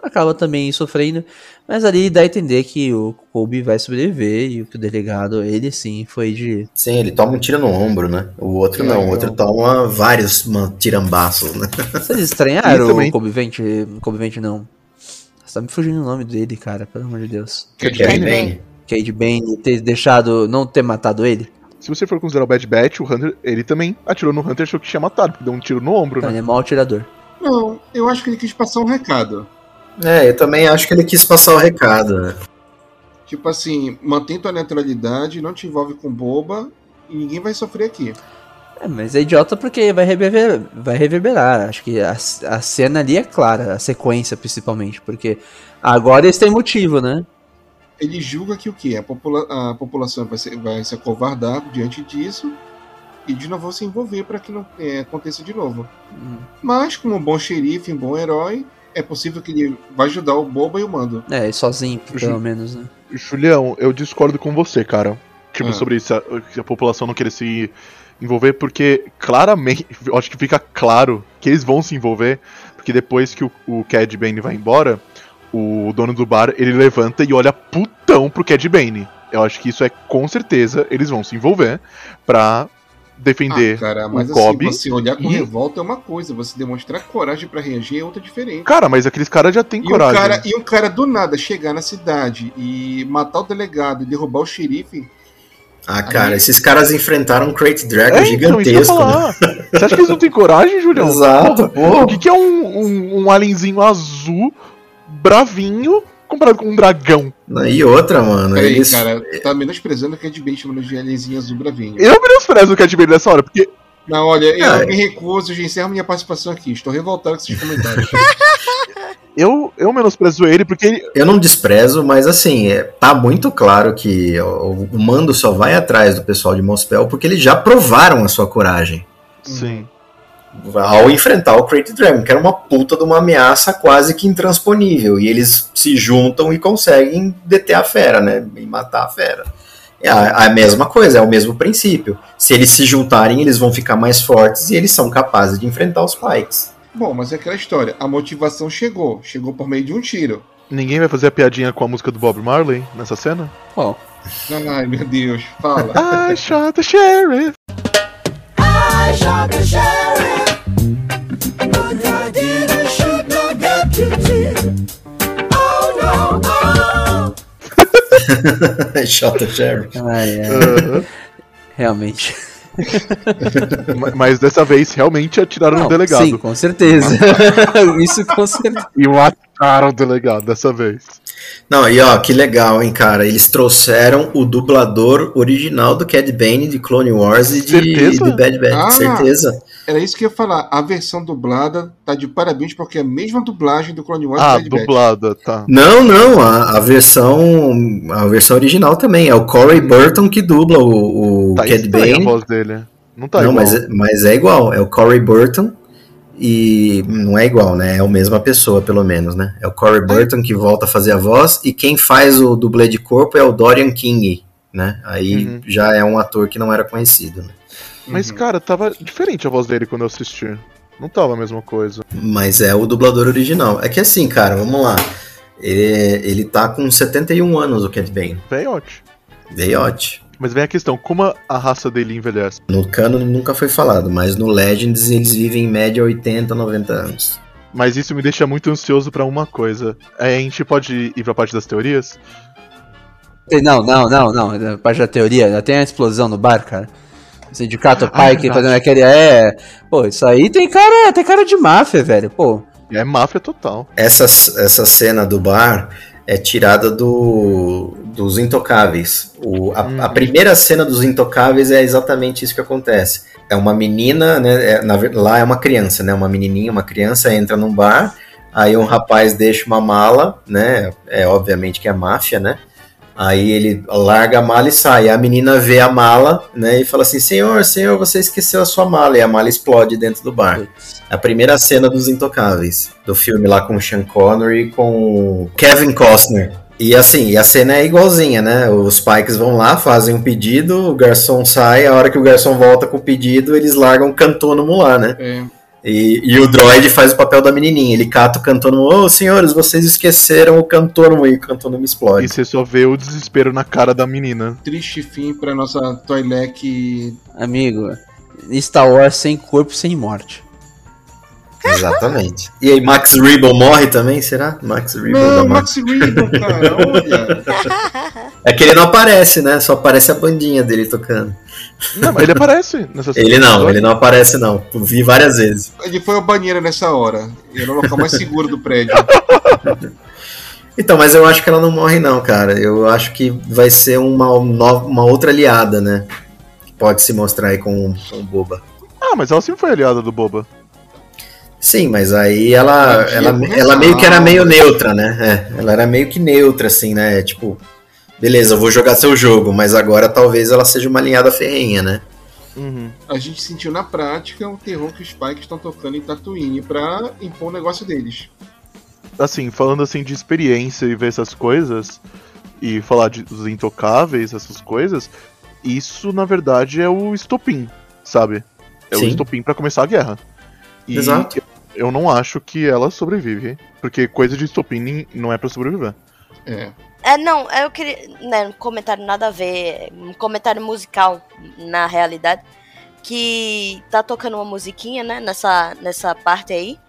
Speaker 2: acaba também sofrendo, mas ali dá a entender que o Kobe vai sobreviver e que o delegado, ele sim, foi de...
Speaker 3: Sim, ele toma um tiro no ombro, né? O outro
Speaker 4: É,
Speaker 3: não, o outro toma vários tirambaços, né?
Speaker 2: Vocês estranharam
Speaker 5: também-
Speaker 2: o Kobe Vent? Kobe Vent não. Você tá me fugindo o nome dele, cara, pelo amor de Deus.
Speaker 4: Cad
Speaker 3: Cad
Speaker 4: Bane,
Speaker 3: Bane.
Speaker 2: Cade Bane ter deixado, não ter matado ele?
Speaker 5: Se você for considerar o Bad Batch, o Hunter, ele também atirou no Hunter achou que tinha matado, porque deu um tiro no ombro,
Speaker 2: Então,
Speaker 5: né?
Speaker 2: ele é mau atirador.
Speaker 4: Não, eu acho que ele quis passar um recado.
Speaker 3: É, eu também acho que ele quis passar o recado, né?
Speaker 4: Tipo assim, mantém tua neutralidade, não te envolve com boba e ninguém vai sofrer aqui.
Speaker 2: É, mas é idiota porque vai reverberar. Vai reverberar. Acho que a, a cena ali é clara, a sequência principalmente, porque agora eles têm motivo, né?
Speaker 4: Ele julga que o quê? A, popula a população vai se, vai se acovardar diante disso e de não vão se envolver para que não é, aconteça de novo.
Speaker 2: Hum.
Speaker 4: Mas, como um bom xerife, um bom herói, é possível que ele vai ajudar o Boba e o Mando.
Speaker 2: É, sozinho,
Speaker 5: Ju-
Speaker 2: pelo menos, né?
Speaker 5: Julião, eu discordo com você, cara. Tipo,
Speaker 4: Ah.
Speaker 5: sobre isso, a, a população não querer se envolver, porque claramente, eu acho que fica claro que eles vão se envolver, porque depois que o, o Cad Bane vai embora, o dono do bar, ele levanta e olha putão pro Cad Bane. Eu acho que isso é, com certeza, eles vão se envolver pra defender
Speaker 4: Ah, cara, mas
Speaker 5: o
Speaker 4: assim,
Speaker 5: Kobe.
Speaker 4: você olhar com
Speaker 5: e-
Speaker 4: revolta é uma coisa, você demonstrar coragem para reagir é outra diferente.
Speaker 5: Cara, mas aqueles caras já têm
Speaker 4: E um,
Speaker 5: coragem.
Speaker 4: cara, e um cara do nada chegar na cidade e matar o delegado e derrubar o xerife,
Speaker 3: Ah, cara,
Speaker 4: Aí-
Speaker 3: esses caras enfrentaram um Crate Dragon
Speaker 5: É, então,
Speaker 3: gigantesco. né?
Speaker 5: falar. Você acha que eles não têm coragem, Julião?
Speaker 3: Exato, pô.
Speaker 5: O que, que é um, um, um alienzinho azul, bravinho, comparado com um dragão?
Speaker 3: E outra, mano,
Speaker 4: peraí,
Speaker 3: eles...
Speaker 4: cara, tá menosprezando o Cad Bane chamando de alienzinho azul bravinho.
Speaker 5: Eu menosprezo o Cat Bane nessa hora, porque
Speaker 4: Não, olha, eu
Speaker 3: Cara.
Speaker 4: me recuso, já encerro minha participação aqui. Estou revoltado com esses comentários.
Speaker 5: eu, eu menosprezo ele porque ele.
Speaker 3: Eu não desprezo, mas assim, é, tá muito claro que o, o mando só vai atrás do pessoal de Mospel porque eles já provaram a sua coragem
Speaker 5: Sim.
Speaker 3: Ao enfrentar o Crate Dragon, que era uma puta de uma ameaça quase que intransponível. E eles se juntam e conseguem deter a fera, né? E matar a fera. É a, a mesma coisa, é o mesmo princípio. Se eles se juntarem, eles vão ficar mais fortes e eles são capazes de enfrentar os Pikes.
Speaker 4: Bom, mas é aquela história. A motivação chegou. Chegou por meio de um tiro.
Speaker 5: Ninguém vai fazer a piadinha com a música do Bob Marley nessa cena?
Speaker 2: Bom,
Speaker 4: Ai, meu Deus. Fala.
Speaker 5: I shot the sheriff.
Speaker 3: Shota Jerry.
Speaker 2: ai,
Speaker 5: Aham.
Speaker 2: realmente.
Speaker 5: Ma- Mas dessa vez realmente atiraram no
Speaker 2: Não,
Speaker 5: delegado.
Speaker 2: Sim, com certeza. Isso com certeza.
Speaker 5: E mataram o delegado dessa vez.
Speaker 3: Não, e ó, que legal, hein, cara. Eles trouxeram o dublador original do Cad Bane de Clone Wars e de,
Speaker 5: Certeza?
Speaker 3: de Bad Batch.
Speaker 4: Ah.
Speaker 3: Certeza.
Speaker 4: Era isso que eu ia falar. A versão dublada tá de parabéns porque é a mesma dublagem do Clone Wars
Speaker 5: Ah, dublada, tá.
Speaker 3: Não, não, a, a versão a versão original também. É o Corey Burton que dubla o, o
Speaker 5: Tá
Speaker 3: Cad
Speaker 5: estranha a
Speaker 3: Bane.
Speaker 5: voz dele. Não tá
Speaker 3: não,
Speaker 5: igual.
Speaker 3: mas, é- mas é igual. É o Corey Burton e não é igual, né? É a mesma pessoa, pelo menos, né? É o Corey Burton que volta a fazer a voz e quem faz o dublê de corpo é o Dorian King, né? Aí
Speaker 5: Uhum.
Speaker 3: já é um ator que não era conhecido, né?
Speaker 5: Mas,
Speaker 4: Uhum.
Speaker 5: cara, tava diferente a voz dele quando eu assisti. Não tava a mesma coisa.
Speaker 3: Mas é o dublador original. É que assim, cara, vamos lá. Ele, ele tá com 71 anos, o Cad Bane.
Speaker 5: Veiote.
Speaker 3: Veiote.
Speaker 5: Mas vem a questão, como a, raça dele envelhece?
Speaker 3: No canon nunca foi falado, mas no Legends eles vivem em média 80, 90 anos.
Speaker 5: Mas isso me deixa muito ansioso pra uma coisa. É, a gente pode ir pra parte das teorias?
Speaker 2: Não, não, não, não. A parte da teoria, já tem a explosão no bar, cara. O sindicato
Speaker 5: Ah, é
Speaker 2: Pike
Speaker 5: verdade.
Speaker 2: fazendo aquele. É. Pô, isso aí tem cara, tem cara de máfia, velho. Pô.
Speaker 5: É máfia total.
Speaker 3: Essa, essa cena do bar é tirada do, dos Intocáveis. O, a,
Speaker 5: Uhum.
Speaker 3: a primeira cena dos Intocáveis é exatamente isso que acontece. É uma menina, né? é- na lá é uma criança, né? Uma menininha, uma criança entra num bar, aí um rapaz deixa uma mala, né? É obviamente que é máfia, né? Aí ele larga a mala e sai. A menina vê a mala, né? E fala assim: Senhor, senhor, você esqueceu a sua mala. E a mala explode dentro do bar. A primeira cena dos Intocáveis, do filme lá com o Sean Connery e com o Kevin Costner. E assim, e a cena é igualzinha, né? Os Pikes vão lá, fazem um pedido, o garçom sai, a hora que o garçom volta com o pedido, eles largam o cantônomo lá, né?
Speaker 4: É,
Speaker 3: E, e o droid faz o papel da menininha, ele cata o cantônomo, ô senhores, vocês esqueceram o cantônomo, e o cantônomo explode.
Speaker 5: E você só vê o desespero na cara da menina.
Speaker 4: triste fim pra nossa Toilec.
Speaker 2: Amigo, Star Wars sem corpo, sem morte.
Speaker 3: Exatamente. E aí, Max Rebo morre também, será? Max Rebo da
Speaker 4: Não,
Speaker 3: Max.
Speaker 4: Max Riddle, cara, olha.
Speaker 3: É que ele não aparece, né? Só aparece a bandinha dele tocando.
Speaker 5: Não, mas ele aparece nessa cena.
Speaker 3: Ele não, ele não aparece não. Eu Vi várias vezes.
Speaker 4: Ele foi ao banheiro nessa hora. Era o local mais seguro do prédio.
Speaker 3: Então, mas eu acho que ela não morre não, cara. Eu acho que vai ser uma, nova, uma outra aliada, né? Que pode se mostrar aí com, com o Boba.
Speaker 5: Ah, mas ela sempre foi aliada do Boba.
Speaker 3: Sim, mas aí ela, ela, ela meio que era meio
Speaker 4: né?
Speaker 3: neutra, né? É, ela era meio que neutra, assim, né? Tipo, beleza, eu vou jogar seu jogo, mas agora talvez ela seja uma alinhada ferrenha, né?
Speaker 5: Uhum.
Speaker 4: A gente sentiu na prática o terror que os Spikes estão tocando em Tatooine pra impor o negócio deles.
Speaker 5: Assim, falando assim de experiência e ver essas coisas, e falar de, dos intocáveis, essas coisas, isso na verdade é o estopim, sabe? É
Speaker 3: Sim.
Speaker 5: o estopim pra começar a guerra. E
Speaker 3: Exato.
Speaker 5: eu não acho que ela sobrevive, porque coisa de estopim não é pra sobreviver.
Speaker 4: É.
Speaker 6: É, não, eu queria. Né, um comentário nada a ver. Um comentário musical, na realidade. Que tá tocando uma musiquinha, né? Nessa, nessa parte aí.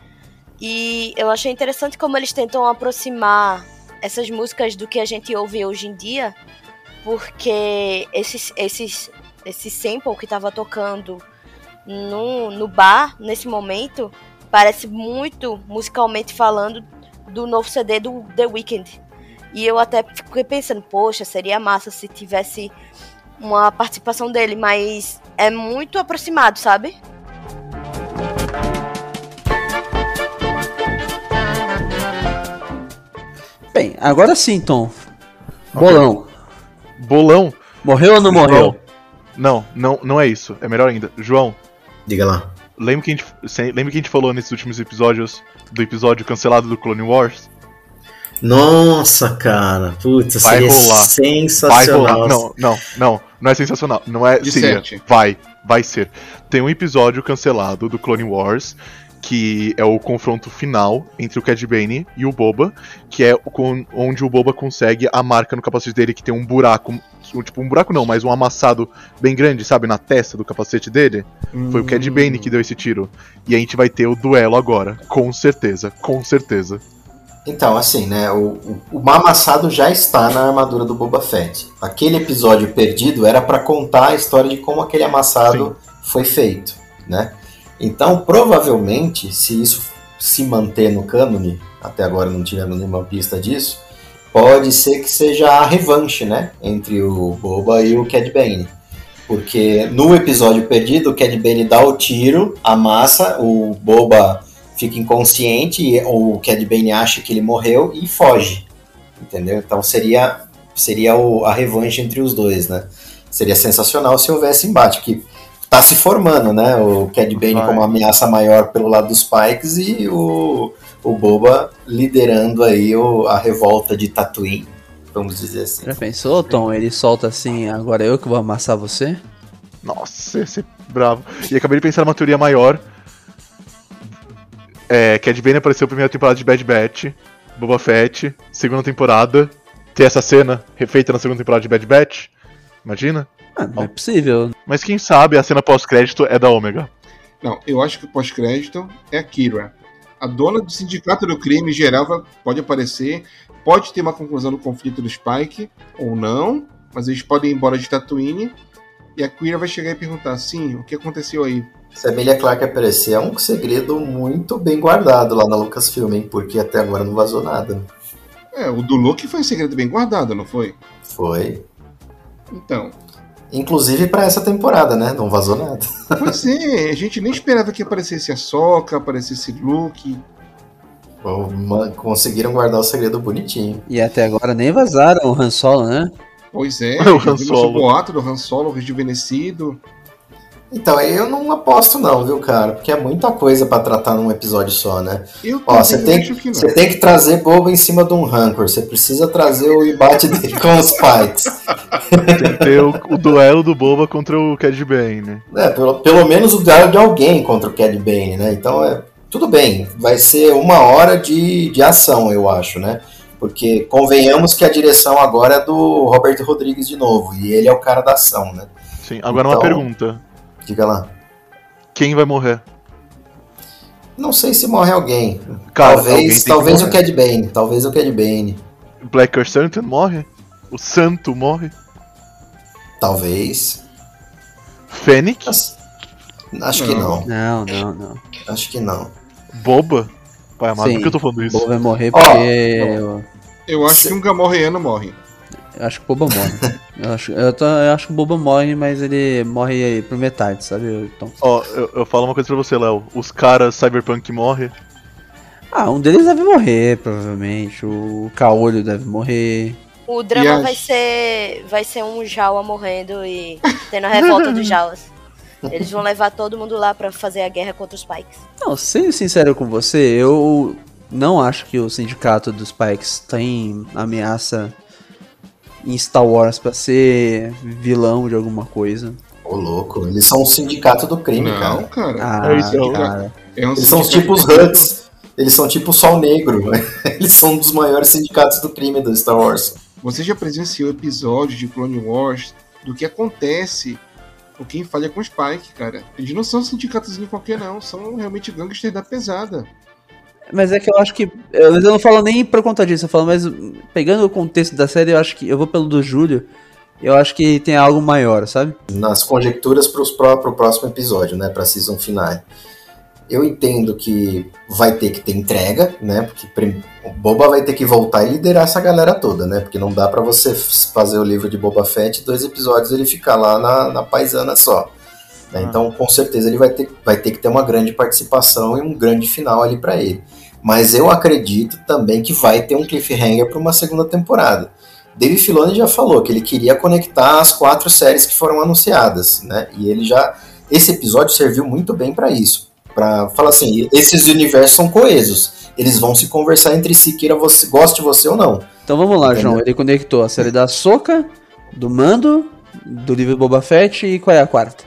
Speaker 6: E eu achei interessante como eles tentam aproximar essas músicas do que a gente ouve hoje em dia. Porque esses, esses, esse sample que tava tocando no, no bar, nesse momento, parece muito, musicalmente falando, do novo CD do The Weeknd. E eu até fiquei pensando, poxa, seria massa se tivesse uma participação dele, mas é muito aproximado, sabe?
Speaker 2: Bem, agora sim, Tom. Bolão.
Speaker 5: Bolão?
Speaker 2: Morreu ou não morreu?
Speaker 5: Não, não, não é isso. É melhor ainda. João,
Speaker 3: Diga lá.
Speaker 5: lembra que a gente, lembra que a gente falou nesses últimos episódios do episódio cancelado do Clone Wars?
Speaker 3: Nossa, cara. Putz,
Speaker 5: Vai
Speaker 3: seria
Speaker 5: rolar. Vai
Speaker 3: sensacional.
Speaker 5: rolar. Não, não, não. Não é sensacional. Não é. Seria. Vai. Vai ser. Tem um episódio cancelado do Clone Wars. Que é o confronto final entre o Cad Bane e o Boba. Que é onde o Boba consegue a marca no capacete dele que tem um buraco. um- Tipo, um buraco não, mas um amassado bem grande, sabe? Na testa do capacete dele. Foi o Cad Bane que deu esse tiro. E a gente vai ter o duelo agora. Com certeza. Com certeza.
Speaker 3: Então, assim, né? O, o, o Mamassado já está na armadura do Boba Fett. Aquele episódio perdido era para contar a história de como aquele amassado foi feito, né? Então, provavelmente, se isso se manter no cânone, até agora não tivemos nenhuma pista disso, pode ser que seja a revanche, né? Entre o Boba e o Cad Bane. Porque no episódio perdido, o Cad Bane dá o tiro, amassa, o Boba fica inconsciente, e o Cad Bane acha que ele morreu e foge. Entendeu? Então seria, seria o- a revanche entre os dois, né? Seria sensacional se houvesse embate, que tá se formando, né? O Cad Bane
Speaker 5: Vai.
Speaker 3: como ameaça maior pelo lado dos Pikes e o, o Boba liderando aí o- a revolta de Tatooine, vamos dizer assim.
Speaker 2: Já pensou, Tom? Ele solta assim, agora eu que vou amassar você?
Speaker 5: Nossa, ia ser bravo. E acabei de pensar numa teoria maior. É, Cad Bane apareceu na primeira temporada de Bad Batch, Boba Fett, segunda temporada, ter essa cena refeita na segunda temporada de Bad Batch. Imagina?
Speaker 2: Ah, não é possível.
Speaker 5: Mas quem sabe a cena pós-crédito é da Ômega.
Speaker 4: Não, eu acho que o pós-crédito é a Kira. A dona do sindicato do crime geral pode aparecer, pode ter uma conclusão do conflito do Spike, ou não, mas eles podem ir embora de Tatooine, e a Kira vai chegar e perguntar assim, o que aconteceu aí?
Speaker 3: Se a Emilia Clarke aparecer, é um segredo muito bem guardado lá na Lucasfilm, hein? Porque até agora não vazou nada.
Speaker 4: É, o do Luke foi um segredo bem guardado, não foi?
Speaker 3: Foi.
Speaker 4: Então,
Speaker 3: Inclusive pra essa temporada, né? Não vazou nada.
Speaker 4: pois é, a gente nem esperava que aparecesse a Soca, aparecesse Luke.
Speaker 3: Bom, Conseguiram guardar o segredo bonitinho.
Speaker 2: E até agora nem vazaram o Han Solo, né?
Speaker 4: Pois é,
Speaker 5: O Han Solo.
Speaker 4: o boato do Han Solo rejuvenescido.
Speaker 3: Então, eu não aposto não, viu, cara? Porque é muita coisa pra tratar num episódio só, né?
Speaker 4: Eu
Speaker 3: Ó, você tem,
Speaker 4: acho que não.
Speaker 3: você tem que trazer Boba em cima de um Rancor. Você precisa trazer o embate dele com os Pikes.
Speaker 5: Tem que ter o, o duelo do Boba contra o Cad Bane, né?
Speaker 3: É, pelo, pelo menos o duelo de alguém contra o Cad Bane, né? Então, é, tudo bem. Vai ser uma hora de, de ação, eu acho, né? Porque convenhamos que a direção agora é do Roberto Rodrigues de novo. E ele é o cara da ação, né?
Speaker 5: Sim. Agora uma
Speaker 3: Então-
Speaker 5: pergunta.
Speaker 3: Diga lá.
Speaker 5: Quem vai morrer?
Speaker 3: Não sei se morre alguém.
Speaker 5: Cara, alguém
Speaker 3: talvez
Speaker 5: que
Speaker 3: talvez o. Cad Bane. Talvez o Cad Bane.
Speaker 5: Black Chrysanthemum morre? O Santo morre?
Speaker 3: Talvez.
Speaker 5: Fennec?
Speaker 3: Mas- Acho que não.
Speaker 2: Não, não, não.
Speaker 3: Acho que não.
Speaker 5: Boba? Pai amado,
Speaker 2: Sim.
Speaker 5: por que eu tô falando
Speaker 2: O
Speaker 5: isso?
Speaker 2: Boba vai morrer porque. eu,
Speaker 4: Eu acho
Speaker 3: Se-
Speaker 4: que um Gamorreano morre.
Speaker 2: eu acho que o Boba morre. eu, acho, eu, tô- eu acho que o Boba morre, mas ele morre aí por metade, sabe? Então,
Speaker 5: Ó, eu, eu falo uma coisa pra você, Léo. Os caras Cyberpunk morrem.
Speaker 2: ah, um deles deve morrer, provavelmente. O Caolho deve morrer.
Speaker 6: O drama vai ser vai ser um Jawa morrendo e tendo a revolta dos Jawas. Eles vão levar todo mundo lá pra fazer a guerra contra os Pikes.
Speaker 2: Não, sendo sincero com você, eu não acho que o sindicato dos Pikes tem ameaça em Star Wars pra ser vilão de alguma coisa.
Speaker 3: Ô, louco. Eles são o sindicato do crime,
Speaker 4: Não,
Speaker 3: cara.
Speaker 4: cara.
Speaker 2: Ah,
Speaker 5: É isso,
Speaker 2: cara.
Speaker 4: É um
Speaker 3: Eles são tipo os
Speaker 4: secreto.
Speaker 3: Huts. Eles são tipo o Sol Negro. Eles são um dos maiores sindicatos do crime do Star Wars.
Speaker 4: Você já presenciou episódios de Clone Wars do que acontece com quem falha com o Spike, cara. Eles não são sindicatozinho qualquer, não. São realmente gangsters da pesada.
Speaker 2: Mas é que eu acho que. Eu, eu não falo nem por conta disso, eu falo, mas pegando o contexto da série, eu acho que. Eu vou pelo do Júlio. Eu acho que tem algo maior, sabe?
Speaker 3: Nas conjecturas para o próximo episódio, né? Pra season final. Eu entendo que vai ter que ter entrega, né? Porque o Boba vai ter que voltar e liderar essa galera toda, né? Porque não dá pra você fazer o livro de Boba Fett e dois episódios ele ficar lá na, na paisana só. né? Então, com certeza, ele vai ter, vai ter que ter uma grande participação e um grande final ali pra ele. Mas eu acredito também que vai ter um cliffhanger para uma segunda temporada. Dave Filoni já falou que ele queria conectar as quatro séries que foram anunciadas, né? E ele já esse episódio serviu muito bem para isso, para falar assim, esses universos são coesos, eles vão se conversar entre si, queira você goste você ou não.
Speaker 2: Então vamos lá,
Speaker 3: Entendeu?
Speaker 2: João. Ele conectou a série da Soca, do Mando, do livro Boba Fett e qual é a quarta?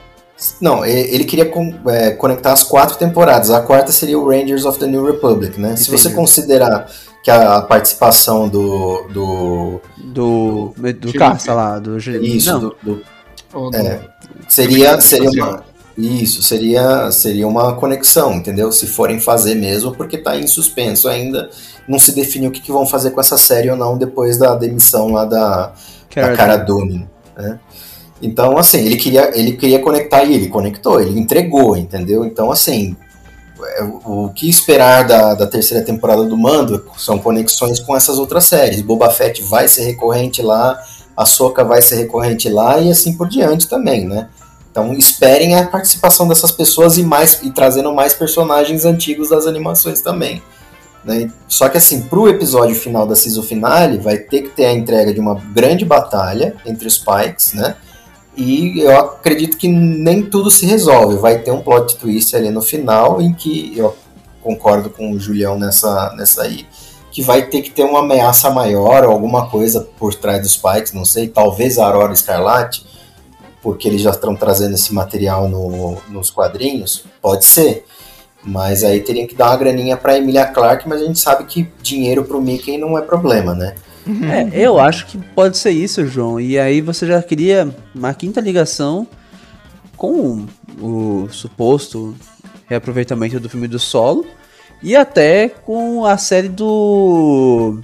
Speaker 3: Não, ele queria é, conectar as quatro temporadas. A quarta seria o Rangers of the New Republic, né? Se
Speaker 2: Entendi.
Speaker 3: você considerar que a participação do, do
Speaker 2: Do. Do
Speaker 4: Felipe.
Speaker 2: caça lá, do.
Speaker 3: isso,
Speaker 2: Não,
Speaker 3: do- do É.
Speaker 4: do-
Speaker 3: Seria, seria uma, isso, seria, seria uma conexão, entendeu? Se forem fazer mesmo, porque tá em suspenso ainda. Não se definiu o que, que vão fazer com essa série ou não depois da demissão lá da,
Speaker 2: Cara
Speaker 3: da Cara Dune, né? Então, assim, ele queria, ele queria conectar e ele conectou, ele entregou, entendeu? Então, assim, é, o, o que esperar da, da terceira temporada do Mando são conexões com essas outras séries. Boba Fett vai ser recorrente lá, a Soca vai ser recorrente lá e assim por diante também, né? Então esperem a participação dessas pessoas e mais e trazendo mais personagens antigos das animações também. Né? Só que assim, pro episódio final da season finale, vai ter que ter a entrega de uma grande batalha entre os Pikes, né? E eu acredito que nem tudo se resolve. Vai ter um plot twist ali no final em que eu concordo com o Julião nessa, nessa aí, que vai ter que ter uma ameaça maior ou alguma coisa por trás dos Pikes, não sei, talvez a Aurora Escarlate, porque eles já estão trazendo esse material no- nos quadrinhos, pode ser. Mas aí teriam que dar uma graninha pra Emilia Clarke, mas a gente sabe que dinheiro pro Mickey não é problema, né?
Speaker 2: É, eu acho que pode ser isso, João. E aí você já cria uma quinta ligação com o suposto reaproveitamento do filme do solo e até com a série do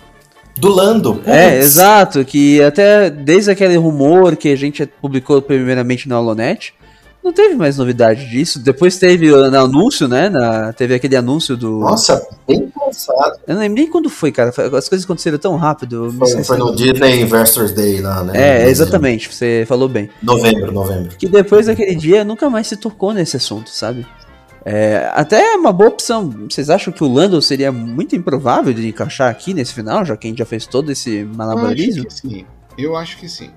Speaker 3: Do Lando.
Speaker 2: É,
Speaker 3: putz.
Speaker 2: exato, que até desde aquele rumor que a gente publicou primeiramente na Holonet, não teve mais novidade disso. Depois teve o no anúncio, né? na- teve aquele anúncio do.
Speaker 3: Nossa, bem pensado.
Speaker 2: Eu não lembro nem quando foi, cara. As coisas aconteceram tão rápido.
Speaker 3: Foi, foi no Disney Investors Day lá, né?
Speaker 2: É, exatamente, você falou bem.
Speaker 3: Novembro, novembro.
Speaker 2: Que depois daquele dia nunca mais se tocou nesse assunto, sabe? É, até é uma boa opção. Vocês acham que o Lando seria muito improvável de encaixar aqui nesse final, já que a gente já fez todo esse
Speaker 4: Eu acho
Speaker 2: malabarismo?
Speaker 4: que sim. Eu acho que sim.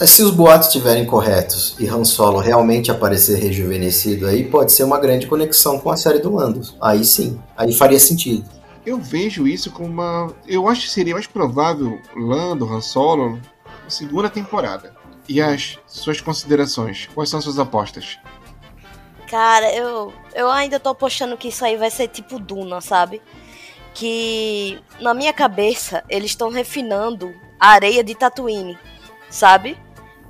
Speaker 3: Mas se os boatos estiverem corretos e Han Solo realmente aparecer rejuvenescido aí, pode ser uma grande conexão com a série do Lando. Aí sim, aí faria sentido.
Speaker 4: Eu vejo isso como uma. Eu acho que seria mais provável Lando, Han Solo, na segunda temporada. E as suas considerações? Quais são suas apostas?
Speaker 6: Cara, eu, eu ainda tô apostando que isso aí vai ser tipo Duna, sabe? Que na minha cabeça eles estão refinando a areia de Tatooine, sabe?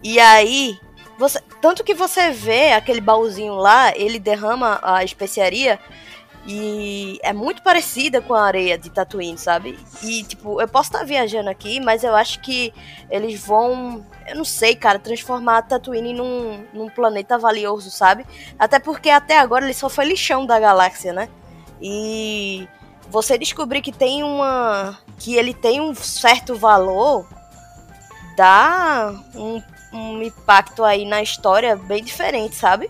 Speaker 6: E aí, você, tanto que você vê aquele baúzinho lá, ele derrama a especiaria e é muito parecida com a areia de Tatooine, sabe? E tipo, eu posso estar viajando aqui, mas eu acho que eles vão, eu não sei, cara, transformar Tatooine num, num planeta valioso, sabe? Até porque até agora ele só foi lixão da galáxia, né? E você descobrir que tem uma. que ele tem um certo valor dá um, um impacto aí na história bem diferente, sabe?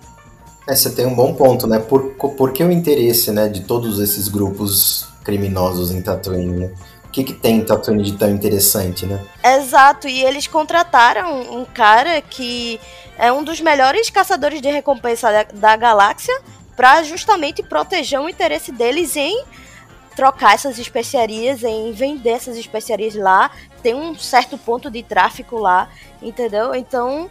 Speaker 3: É, você tem um bom ponto, né? Por, por que o interesse né, de todos esses grupos criminosos em Tatooine? Né? O que, que tem em Tatooine de tão interessante, né?
Speaker 6: Exato, e eles contrataram um cara que é um dos melhores caçadores de recompensa da, da galáxia para justamente proteger o interesse deles em trocar essas especiarias, em vender essas especiarias lá. Tem um certo ponto de tráfico lá, entendeu? Então,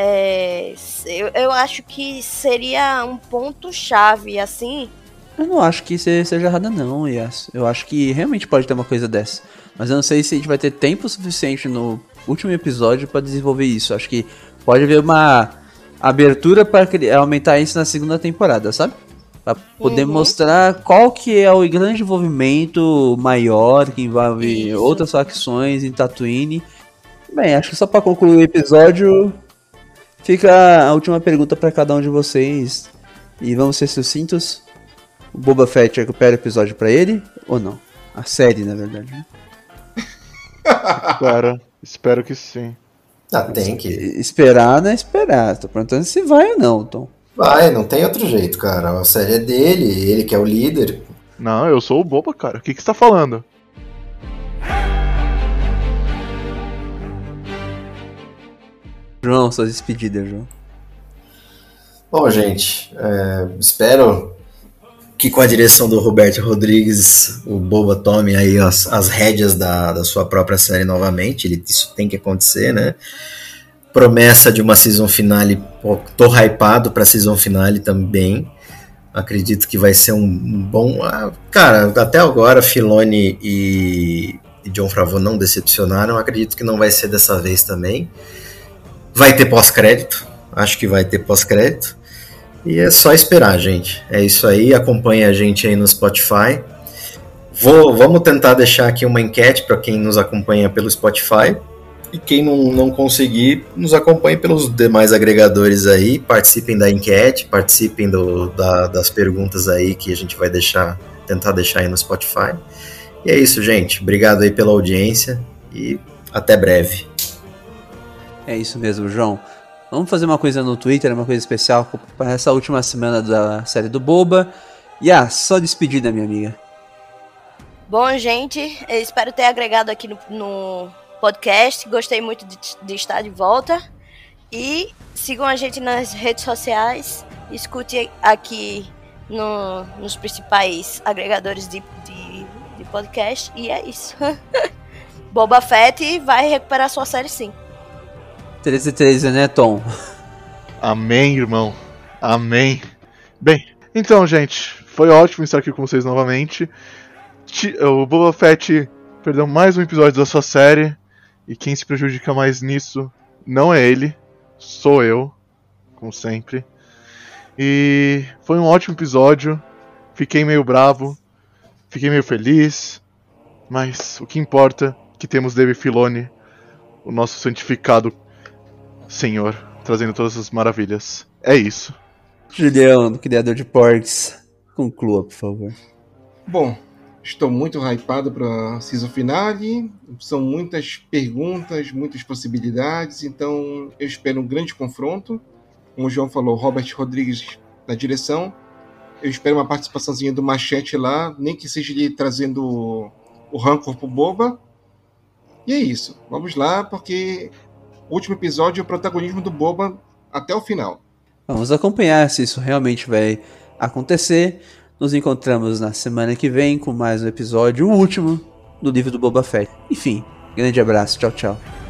Speaker 6: é, eu, eu acho que seria um ponto-chave, assim,
Speaker 2: Eu não acho que isso seja errado, não, Yas. Eu acho que realmente pode ter uma coisa dessa. Mas eu não sei se a gente vai ter tempo suficiente no último episódio pra desenvolver isso. Acho que pode haver uma abertura para aumentar isso na segunda temporada, sabe? Pra poder
Speaker 6: Uhum.
Speaker 2: mostrar qual que é o grande envolvimento maior que envolve
Speaker 6: Isso.
Speaker 2: outras facções em Tatooine. Bem, acho que só pra concluir o episódio, fica a última pergunta pra cada um de vocês. E vamos ser sucintos. O Boba Fett recupera o episódio pra ele ou não? A série, na verdade. né?
Speaker 5: Cara, espero que sim.
Speaker 3: Ah, tem que.
Speaker 2: Esperar não é esperar. Tô perguntando se vai ou não, Tom.
Speaker 3: Vai, não tem outro jeito, cara. A série é dele, ele que é o líder.
Speaker 5: Não, eu sou o boba, cara. O que, que você tá falando?
Speaker 2: João, suas despedidas, João.
Speaker 3: Bom, gente, é, espero que com a direção do Roberto Rodrigues o Boba tome aí as, as rédeas da, da sua própria série novamente. Ele, isso tem que acontecer, né? Promessa de uma season finale, pô, tô hypado pra season finale também. Acredito que vai ser um, bom. ah, cara, até agora Filoni e, e John Favreau não decepcionaram. Acredito que não vai ser dessa vez também. Vai ter pós-crédito. Acho que vai ter pós-crédito. E é só esperar, gente. É isso aí. Acompanhe a gente aí no Spotify. Vou, vamos tentar deixar aqui uma enquete para quem nos acompanha pelo Spotify. E quem não, não conseguir, nos acompanhe pelos demais agregadores aí. Participem da enquete, participem do, da- das perguntas aí que a gente vai deixar, tentar deixar aí no Spotify. E é isso, gente. Obrigado aí pela audiência e até breve.
Speaker 2: É isso mesmo, João. Vamos fazer uma coisa no Twitter, uma coisa especial para essa última semana da série do Boba. E ah, só despedida, minha amiga.
Speaker 6: Bom, gente, espero ter agregado aqui no, no podcast. Gostei muito de, de estar de volta. E sigam a gente nas redes sociais. Escute aqui no- nos principais agregadores de, de, de podcast. E é isso. Boba Fett vai recuperar sua série sim.
Speaker 2: 13 13, né, Tom?
Speaker 5: Amém, irmão. Amém. Bem, então, gente, foi ótimo estar aqui com vocês novamente. O Boba Fett Perdão, mais um episódio da sua série. E quem se prejudica mais nisso não é ele, sou eu, como sempre. E foi um ótimo episódio. Fiquei meio bravo, fiquei meio feliz, mas o que importa é que temos David Filoni, o nosso santificado Senhor, trazendo todas as maravilhas. É isso.
Speaker 2: Julião, criador de porcs, conclua, por favor.
Speaker 4: Bom, estou muito hypado para season finale. São muitas perguntas, muitas possibilidades, então eu espero um grande confronto. Como o João falou, Robert Rodrigues na direção. Eu espero uma participaçãozinha do Machete lá, nem que seja ele trazendo o rancor pro Boba. E é isso. Vamos lá, porque último episódio o protagonismo do Boba até o final.
Speaker 2: Vamos acompanhar se isso realmente vai acontecer. Nos encontramos na semana que vem com mais um episódio, o último do livro do Boba Fett. Enfim, grande abraço, tchau, tchau.